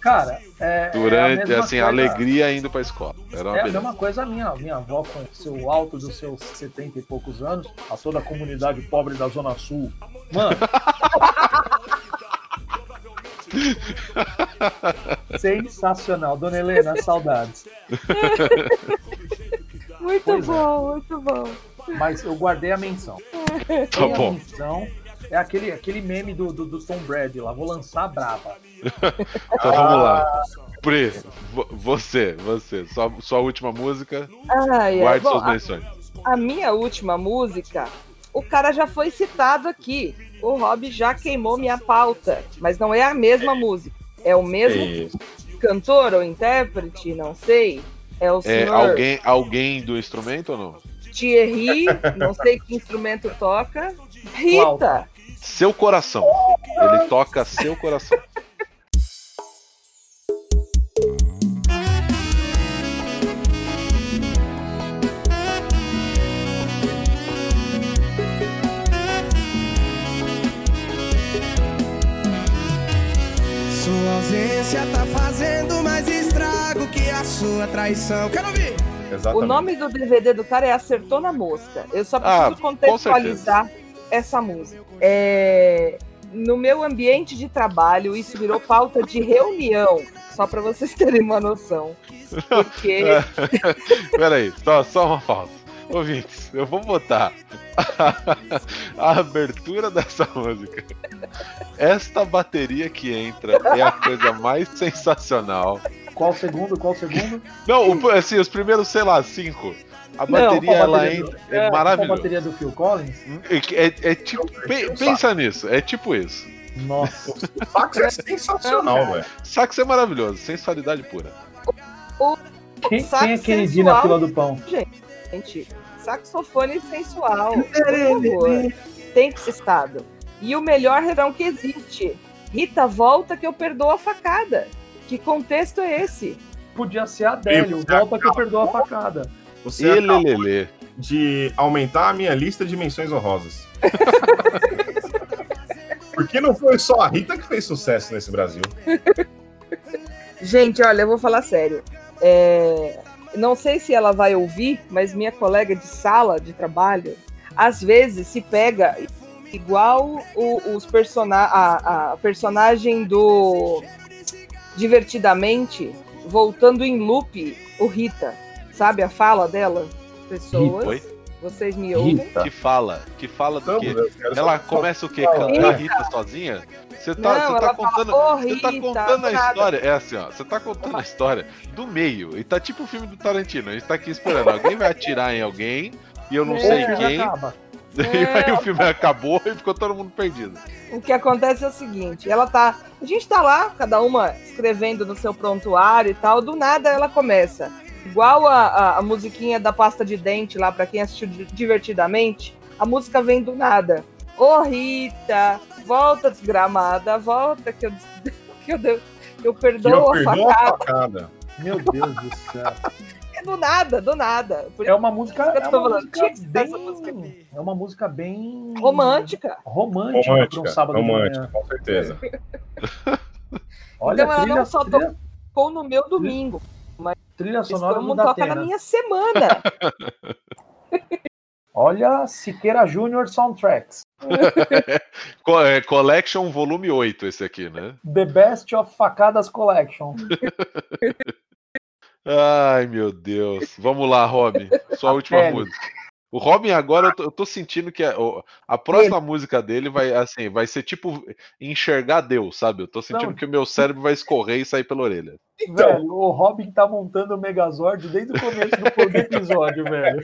Cara, é. Durante, é assim, coisa... alegria indo pra escola. Era é a mesma coisa a minha, minha avó, com seu alto dos seus 70 e poucos anos, a toda a comunidade pobre da Zona Sul. Mano. Sensacional, Dona Helena, saudades. Muito pois bom, é. muito bom. Mas eu guardei a menção. Tá bom. A menção é aquele, aquele meme do, do, do Tom Brady lá, vou lançar a braba. então vamos lá. Pri, você, você, sua, sua última música. Ah, é. Guarde Bom, suas menções. A, a, minha última música, o cara já foi citado aqui. O Rob já queimou minha pauta, mas não é a mesma música. É o mesmo é cantor ou intérprete, não sei. É o é senhor... É alguém, alguém do instrumento ou não? Thierry, não sei que instrumento toca. Rita. Seu coração. Ele toca seu coração. Sua ausência tá fazendo mais estrago que a sua traição. Quero ouvir! Exatamente. O nome do DVD do cara é Acertou na Mosca. Eu só preciso ah, contextualizar essa música. É, no meu ambiente de trabalho, isso virou pauta de reunião, só para vocês terem uma noção. Porque. Peraí, só, só uma pausa. Ouvintes, eu vou botar a, a, abertura dessa música. Esta bateria que entra é a coisa mais sensacional. Qual segundo? Qual segundo? Não, assim, os primeiros, sei lá, cinco. A bateria, não, ela entra. É, é maravilhosa. A bateria do Phil Collins? É, é, é tipo. Pe, pensa nisso, é tipo isso. Nossa. o sax é sensacional, velho. Sax é maravilhoso, sensualidade pura. O, quem, quem é Kennedy na fila do pão? Gente, saxofone sensual. Por favor. Tem que ser estado. E o melhor refrão que existe. Rita, volta que eu perdoo a facada. Que contexto é esse? Podia ser Adélio, volta que eu perdoo a facada. Você Elelele. de aumentar a minha lista de menções honrosas. Porque não foi só a Rita que fez sucesso nesse Brasil. Gente, olha, eu vou falar sério. É... Não sei se ela vai ouvir, mas minha colega de sala de trabalho, às vezes se pega igual o, os persona a, a personagem do Divertidamente, voltando em loop o Rita. Sabe a fala dela? Pessoas. Oi? Vocês me ouvem? Rita. Que fala? Que fala do quê? Ela começa o quê? Cantar Rita sozinha? Você tá, Não, você tá contando, fala, oh, Rita, você tá contando a história. É assim, ó. Você tá contando a história do meio. E tá tipo o filme do Tarantino. A gente tá aqui esperando. Alguém vai atirar em alguém e eu não é, sei quem. E aí o filme acabou e ficou todo mundo perdido. O que acontece é o seguinte, ela tá. A gente tá lá, cada uma escrevendo no seu prontuário e tal, do nada ela começa. Igual a, a, a musiquinha da pasta de dente lá, para quem assistiu divertidamente, a música vem do nada. Ô oh, Rita, volta desgramada, volta que eu, que eu, que eu perdoo que eu a, facada. a facada. Meu Deus do céu. É do nada, do nada. Por é uma música, é uma música bem, é uma música bem romântica. Romântica, romântica um sábado romântica, com certeza. Olha, então ela trilha, não só trilha... tocou no meu domingo, trilha sonora não toca na minha semana. Olha, Siqueira Júnior Soundtracks. é, collection volume 8 esse aqui, né? The Best of Facadas Collection. Ai, meu Deus. Vamos lá, Rob. Sua última música. O Robin agora eu tô, eu tô sentindo que a, a próxima música dele vai assim, vai ser tipo enxergar Deus, sabe? Eu tô sentindo Não. que o meu cérebro vai escorrer e sair pela orelha. Então, Velho, o Robin tá montando o Megazord desde o começo do, episódio, velho.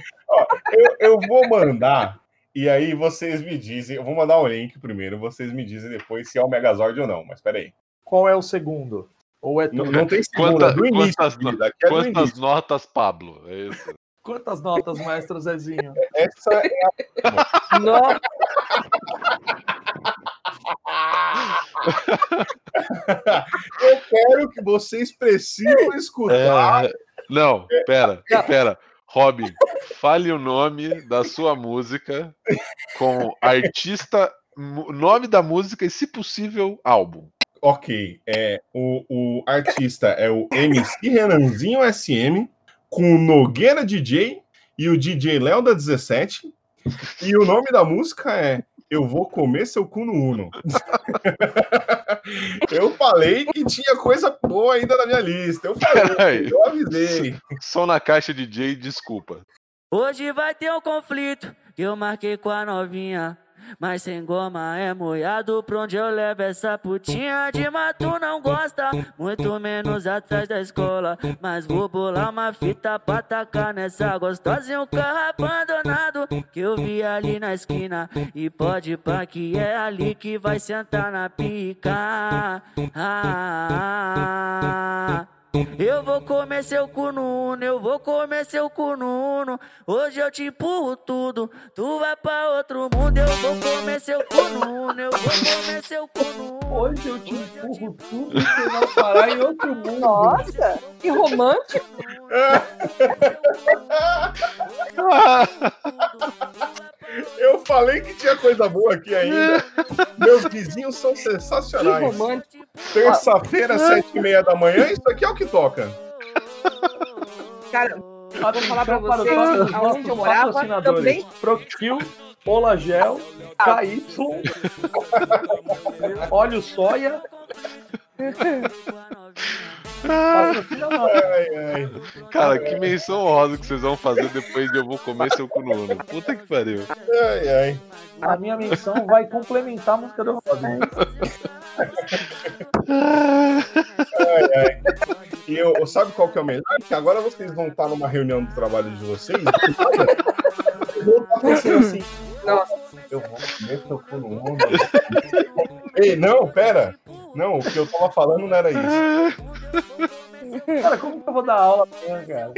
eu, eu vou mandar, e aí vocês me dizem. Eu vou mandar o link primeiro, vocês me dizem depois se é o Megazord ou não, mas peraí. Qual é o segundo? Ou é Não, tudo? não tem segunda, Quanta- do início. quantas, aqui é do quantas início. notas, Pablo? É isso. Quantas notas, maestro Zezinho? Essa é Nossa, Eu quero que vocês precisam escutar. É, Não, pera, pera. Robin, fale o nome da sua música com artista, nome da música e, se possível, álbum. Ok, é, o, o artista é o MC Renanzinho SM, com o Nogueira DJ e o DJ Léo da 17. E o nome da música é Eu Vou Comer Seu Cu no Uno. eu falei que tinha coisa boa ainda na minha lista. Eu falei, eu avisei. Som na caixa DJ, desculpa. Hoje vai ter um conflito que eu marquei com a novinha. Mas sem goma é moiado pra onde eu levo essa putinha de mato não gosta, muito menos atrás da escola. Mas vou bolar uma fita pra tacar nessa gostosa e um carro abandonado que eu vi ali na esquina. E pode pá que é ali que vai sentar na pica. Ah, eu vou comer seu cu no uno, eu vou comer seu cu no uno. Hoje eu te empurro tudo, tu vai pra outro mundo. Eu vou comer seu cu no uno, eu vou comer seu cu no uno. Hoje eu te empurro tudo você vai parar em outro mundo. nossa, que romântico. Eu falei que tinha coisa boa aqui ainda. Meus vizinhos são Que sensacionais. romântico. Terça-feira, sete e meia da manhã, isso aqui é o que toca. Cara, Ah, vou falar pra para os você, nossos- aonde eu morava, patrocinadores. também- Proctil, Olagel, Ah. KY, Óleo Soia. Cara, que menção honrosa que vocês vão fazer depois de eu vou comer seu cu no uno. Puta que pariu. Ai, ai. A minha menção vai complementar a música do Robin. ai, ai. E eu, sabe qual que é o melhor? Que agora vocês vão estar numa reunião do trabalho de vocês. Eu vou estar pensando assim. Nossa. Eu vou comer seu cu no mundo. Ei, não, pera. Não, o que eu tava falando não era isso. Cara, como que eu vou dar aula amanhã, cara?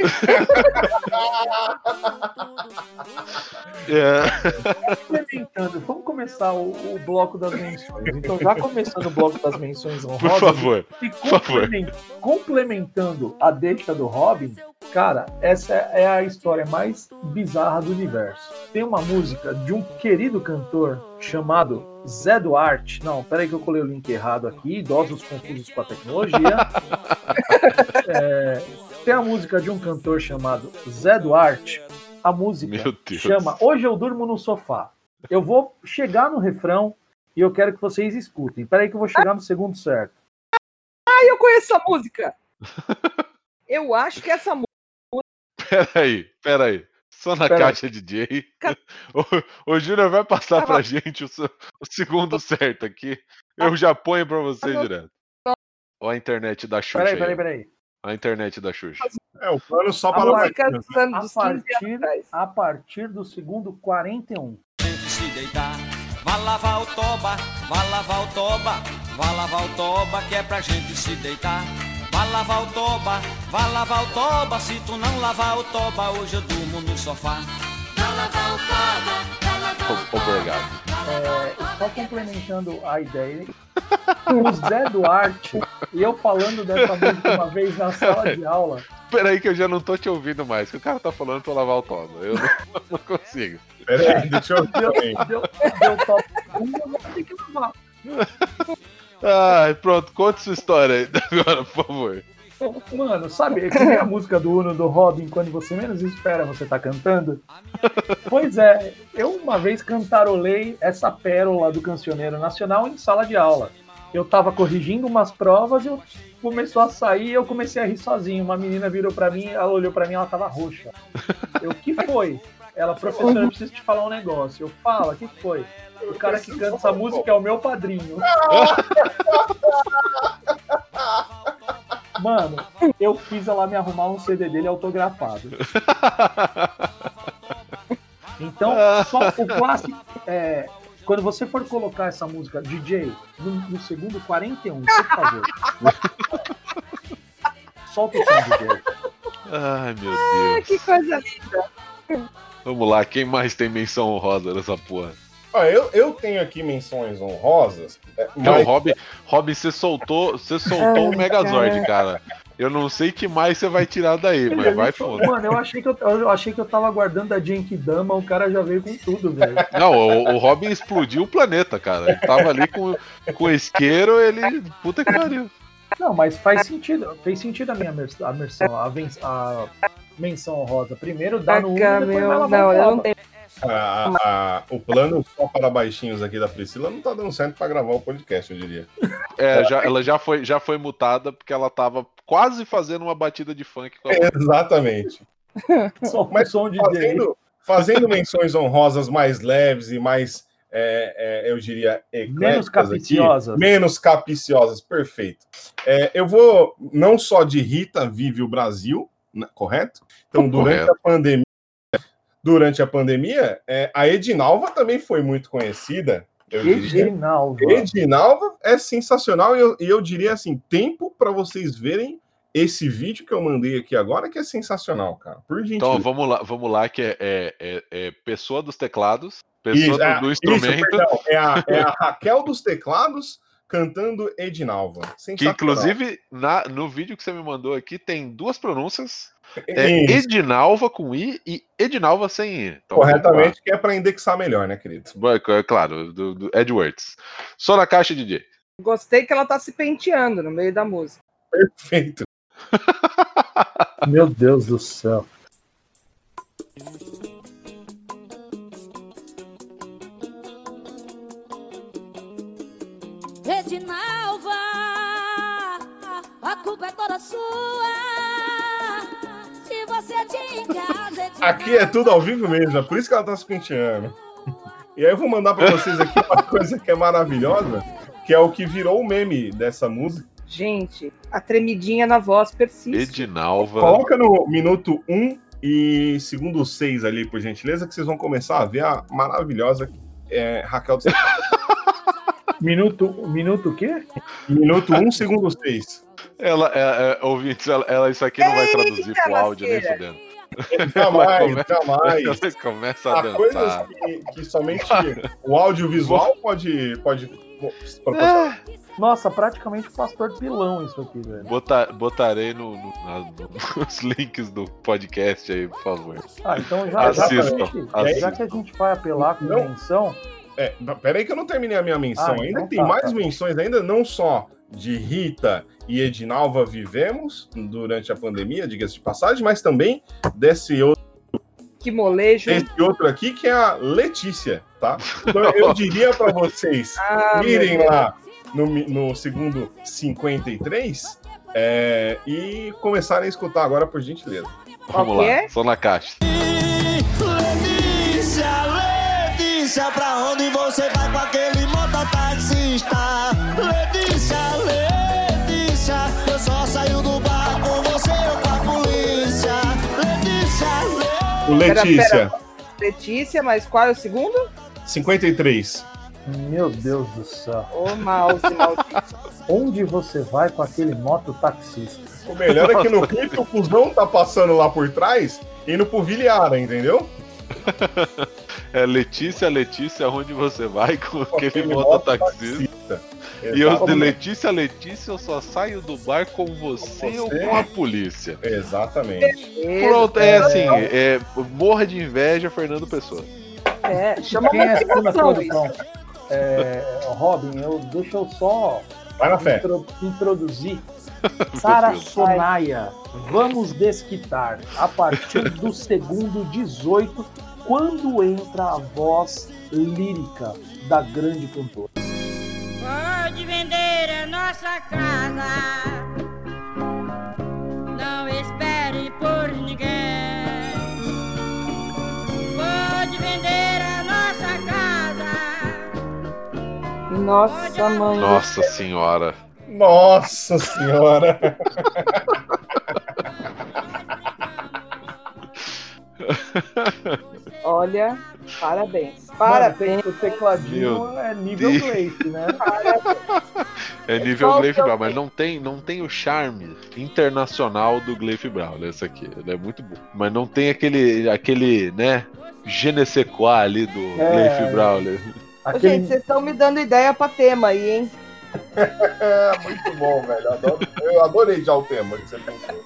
É. Complementando, vamos começar o, o bloco das menções. Então, já começando o bloco das menções Por honrosas, favor. e favor. complemen- complementando a deixa do Robin, cara, essa é a história mais bizarra do universo. Tem uma música de um querido cantor chamado Zé Duarte. Não, peraí que eu colei o link errado aqui. Idosos confusos com a tecnologia. É, tem a música de um cantor chamado Zé Duarte. A música chama Hoje Eu Durmo no Sofá. Eu vou chegar no refrão e eu quero que vocês escutem. Peraí que eu vou chegar no segundo certo. Ah, eu conheço essa música. Eu acho que essa música. Peraí, peraí. Só na Peraí. caixa DJ. O, o Júnior vai passar pra gente o, o segundo certo aqui. Eu já ponho pra você Tá bom. direto. Ó a internet da Xuxa. Peraí, aí, peraí, peraí. A internet da Xuxa. É o plano só A para latinos, né? A dos 15 anos partir, a partir do segundo 41. gente se deitar. Vá lavar o toba, vá lavar o toba, vá lavar o toba, que é pra gente se deitar. Vá lavar o toba, vá lavar o toba, se tu não lavar o toba, hoje eu durmo no sofá. O- Obrigado. É, só complementando a ideia, o Zé Duarte, e eu falando dessa música uma vez na sala de aula, Peraí que eu já não tô te ouvindo mais. Que o cara tá falando pra lavar o toba. Eu não, não consigo. Pera aí, deixa eu ver deu, também. deu, deu top 1, eu vou ter que lavar. Ai, pronto. Conta sua história aí agora, por favor. Mano, sabe que nem a música do Uno do Robin, quando você menos espera, você tá cantando? Pois é, eu uma vez cantarolei essa pérola do cancioneiro nacional em sala de aula. Eu tava corrigindo umas provas e eu começou a sair e eu comecei a rir sozinho. Uma menina virou pra mim, ela olhou pra mim, ela tava roxa. Eu, o que foi? Ela, professora, eu preciso te falar um negócio. Eu falo, o que foi? O cara que canta essa música é o meu padrinho. Mano, eu fiz ela me arrumar um CD dele autografado. Então, só o clássico. É, quando você for colocar essa música, DJ, no, no segundo 41, por favor. Solta o som, DJ. Ai, meu Ah, Deus. que coisa linda. Vamos lá, quem mais tem menção honrosa nessa porra? Ó, eu, eu tenho aqui menções honrosas. é, Não, mas- Robin, Robin, você soltou, você soltou o Megazord, cara. Eu não sei que mais você vai tirar daí, mas vai foda. Mano, eu achei que eu, eu achei que eu tava aguardando a Genkidama, o cara já veio com tudo, velho. Não, o, o Robin explodiu o planeta, cara. Ele tava ali com, com isqueiro, ele. Puta que pariu. Não, mas faz sentido. Fez sentido a minha a menção, a, ven- a menção honrosa. Primeiro dá no 1 Taca, depois meu, vai lavar não, o eu não tenho. a- a- o plano só para baixinhos aqui da Priscila não tá dando certo para gravar o podcast, eu diria. É, já, ela já foi, já foi mutada porque ela tava quase fazendo uma batida de funk com a Exatamente. Só Mas som de Fazendo, fazendo menções honrosas mais leves e mais, é, é, eu diria, Menos aqui, capiciosas. menos capiciosas, perfeito. É, eu vou, não só de Rita vive o Brasil, né, correto? Então, durante Correto. a pandemia, durante a pandemia, é, a Edinalva também foi muito conhecida. Edinalva. Edinalva é sensacional e eu, e eu diria assim, tempo para vocês verem esse vídeo que eu mandei aqui agora, que é sensacional, cara. Por gentileza. Então vamos lá, vamos lá, que é, é- é- é pessoa dos teclados, pessoa Isso, do, é, do isso, instrumento, perdão, é, a, é a Raquel dos teclados cantando Edinalva. que inclusive na, no vídeo que você me mandou aqui tem duas pronúncias. É Isso, Edinalva com I e Edinalva sem I. Então, corretamente, que é para indexar melhor, né, querido? É claro, do, do Edwards. Só na caixa DJ. Gostei que ela tá se penteando no meio da música. Perfeito. Meu Deus do céu. Culpa é toda sua. Se você casa, Edinalva, Aqui é tudo ao vivo mesmo, é por isso que ela tá se penteando. E aí eu vou mandar para vocês aqui uma coisa que é maravilhosa, que é o que virou o meme dessa música. Gente, a tremidinha na voz persiste. Edinalva. Coloca no minuto 1 e segundo 6 ali, por gentileza, que vocês vão começar a ver a maravilhosa é, Raquel dos Minuto, minuto o quê? Minuto 1, segundo 6. Ela, é, é, ouvintes, ela, ela- isso aqui não vai traduzir Eita, pro áudio nem fudendo. Jamais, jamais. Ela começa a Há coisas dançar. que, que somente o audiovisual pode, pode proporcionar. Nossa, praticamente o pastor pilão isso aqui, velho. Botar, botarei no, no- nos links do podcast aí, por favor. Ah, então já, já, que a Assistam, gente, assistam. já que a gente vai apelar com Não. menção, É, peraí que eu não terminei a minha menção Ah, ainda. então Tem tá, mais tá. menções ainda, não só de Rita e Edinalva vivemos durante a pandemia, diga-se de passagem, mas também desse outro, Que molejo. desse outro aqui, que é a Letícia, tá? Então eu diria para vocês Ah, irem lá no, no segundo 53 é, e começarem a escutar agora, por gentileza. Vamos que lá, só na caixa. Letícia, Letícia, pra onde você vai com aquele mototaxista? Letícia, O Letícia, Letícia, mas qual é o segundo? 53. meu Deus do céu. Ô, mouse. Onde você vai com aquele mototaxista? O melhor é que no clipe o Fusão tá passando lá por trás, indo pro Viliara, entendeu? É Letícia, Letícia, onde você vai com aquele mototaxista? mototaxista. E eu de. Letícia, Letícia, eu só saio do bar com você, ou você. com a polícia. Exatamente. Pronto, é assim, é, morra de inveja, Fernando Pessoa. É, chama Quem assina a motivação produção? isso. É, Robin, eu, deixa eu só Vai na fé. intro- introduzir Sara. Sonaia. Vamos desquitar a partir do segundo 18, quando entra a voz lírica da grande cantora. Pode vender a nossa casa. Não espere por ninguém. Pode vender a nossa casa. Nossa, mãe. Nossa senhora. Nossa senhora. Olha, parabéns. Mano, Parabéns. o tecladinho é nível. Glace, né? É nível Qual Brown, mas não tem, não tem o charme internacional do Gleif Brown, esse aqui. Ele é muito bom. Mas não tem aquele, aquele, né, je ne sais quoi ali do É. Gleif Brown. Aquele- Gente, vocês estão me dando ideia pra tema aí, hein? É muito bom, velho. Adoro- eu adorei já o tema que você pensou.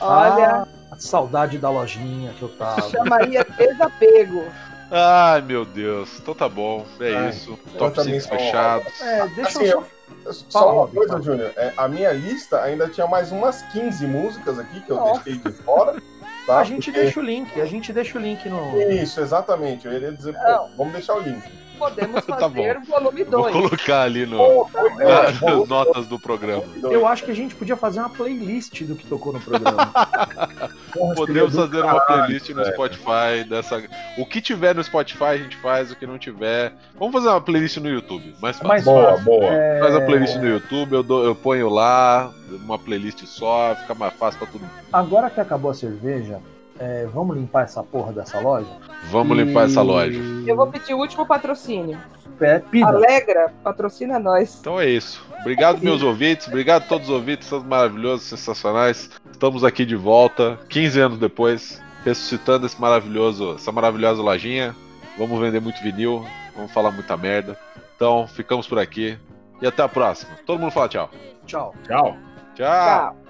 Olha, Ah, a saudade da lojinha que eu tava. chamaria desapego. Ai, meu Deus. Então tá bom. É Ai, isso. Top também 5 sou- fechados. É, deixa Assim, eu só. Só Fala, uma coisa. Júnior. É, a minha lista ainda tinha mais umas 15 músicas aqui que eu Nossa. deixei de fora. Tá? A gente Porque- deixa o link, a gente deixa o link no. Isso, exatamente. Eu iria dizer, pô, vamos deixar o link. Podemos Tá fazer volume Vou 2. colocar ali no, É, nas notas do programa. Eu acho que a gente podia fazer uma playlist do que tocou no programa. Porra, Podemos fazer uma playlist no. Spotify dessa. O que tiver no Spotify a gente faz, o que não tiver. Vamos fazer uma playlist no YouTube. Mais fácil. Mais Boa, fácil. boa. É, Faz a playlist no YouTube, eu, dou- eu ponho lá, uma playlist só, fica mais fácil pra todo mundo. Agora que acabou a cerveja, é, vamos limpar essa porra dessa loja? Vamos E- limpar essa loja. Eu vou pedir o último patrocínio. É, pida. Alegra, patrocina nós. Então é isso. Obrigado, meus ouvintes. Obrigado a todos os ouvintes, são maravilhosos, sensacionais. Estamos aqui de volta, 15 anos depois, ressuscitando esse maravilhoso, essa maravilhosa lojinha. Vamos vender muito vinil, vamos falar muita merda. Então, ficamos por aqui e até a próxima. Todo mundo fala tchau. Tchau. Tchau. Tchau. Tchau.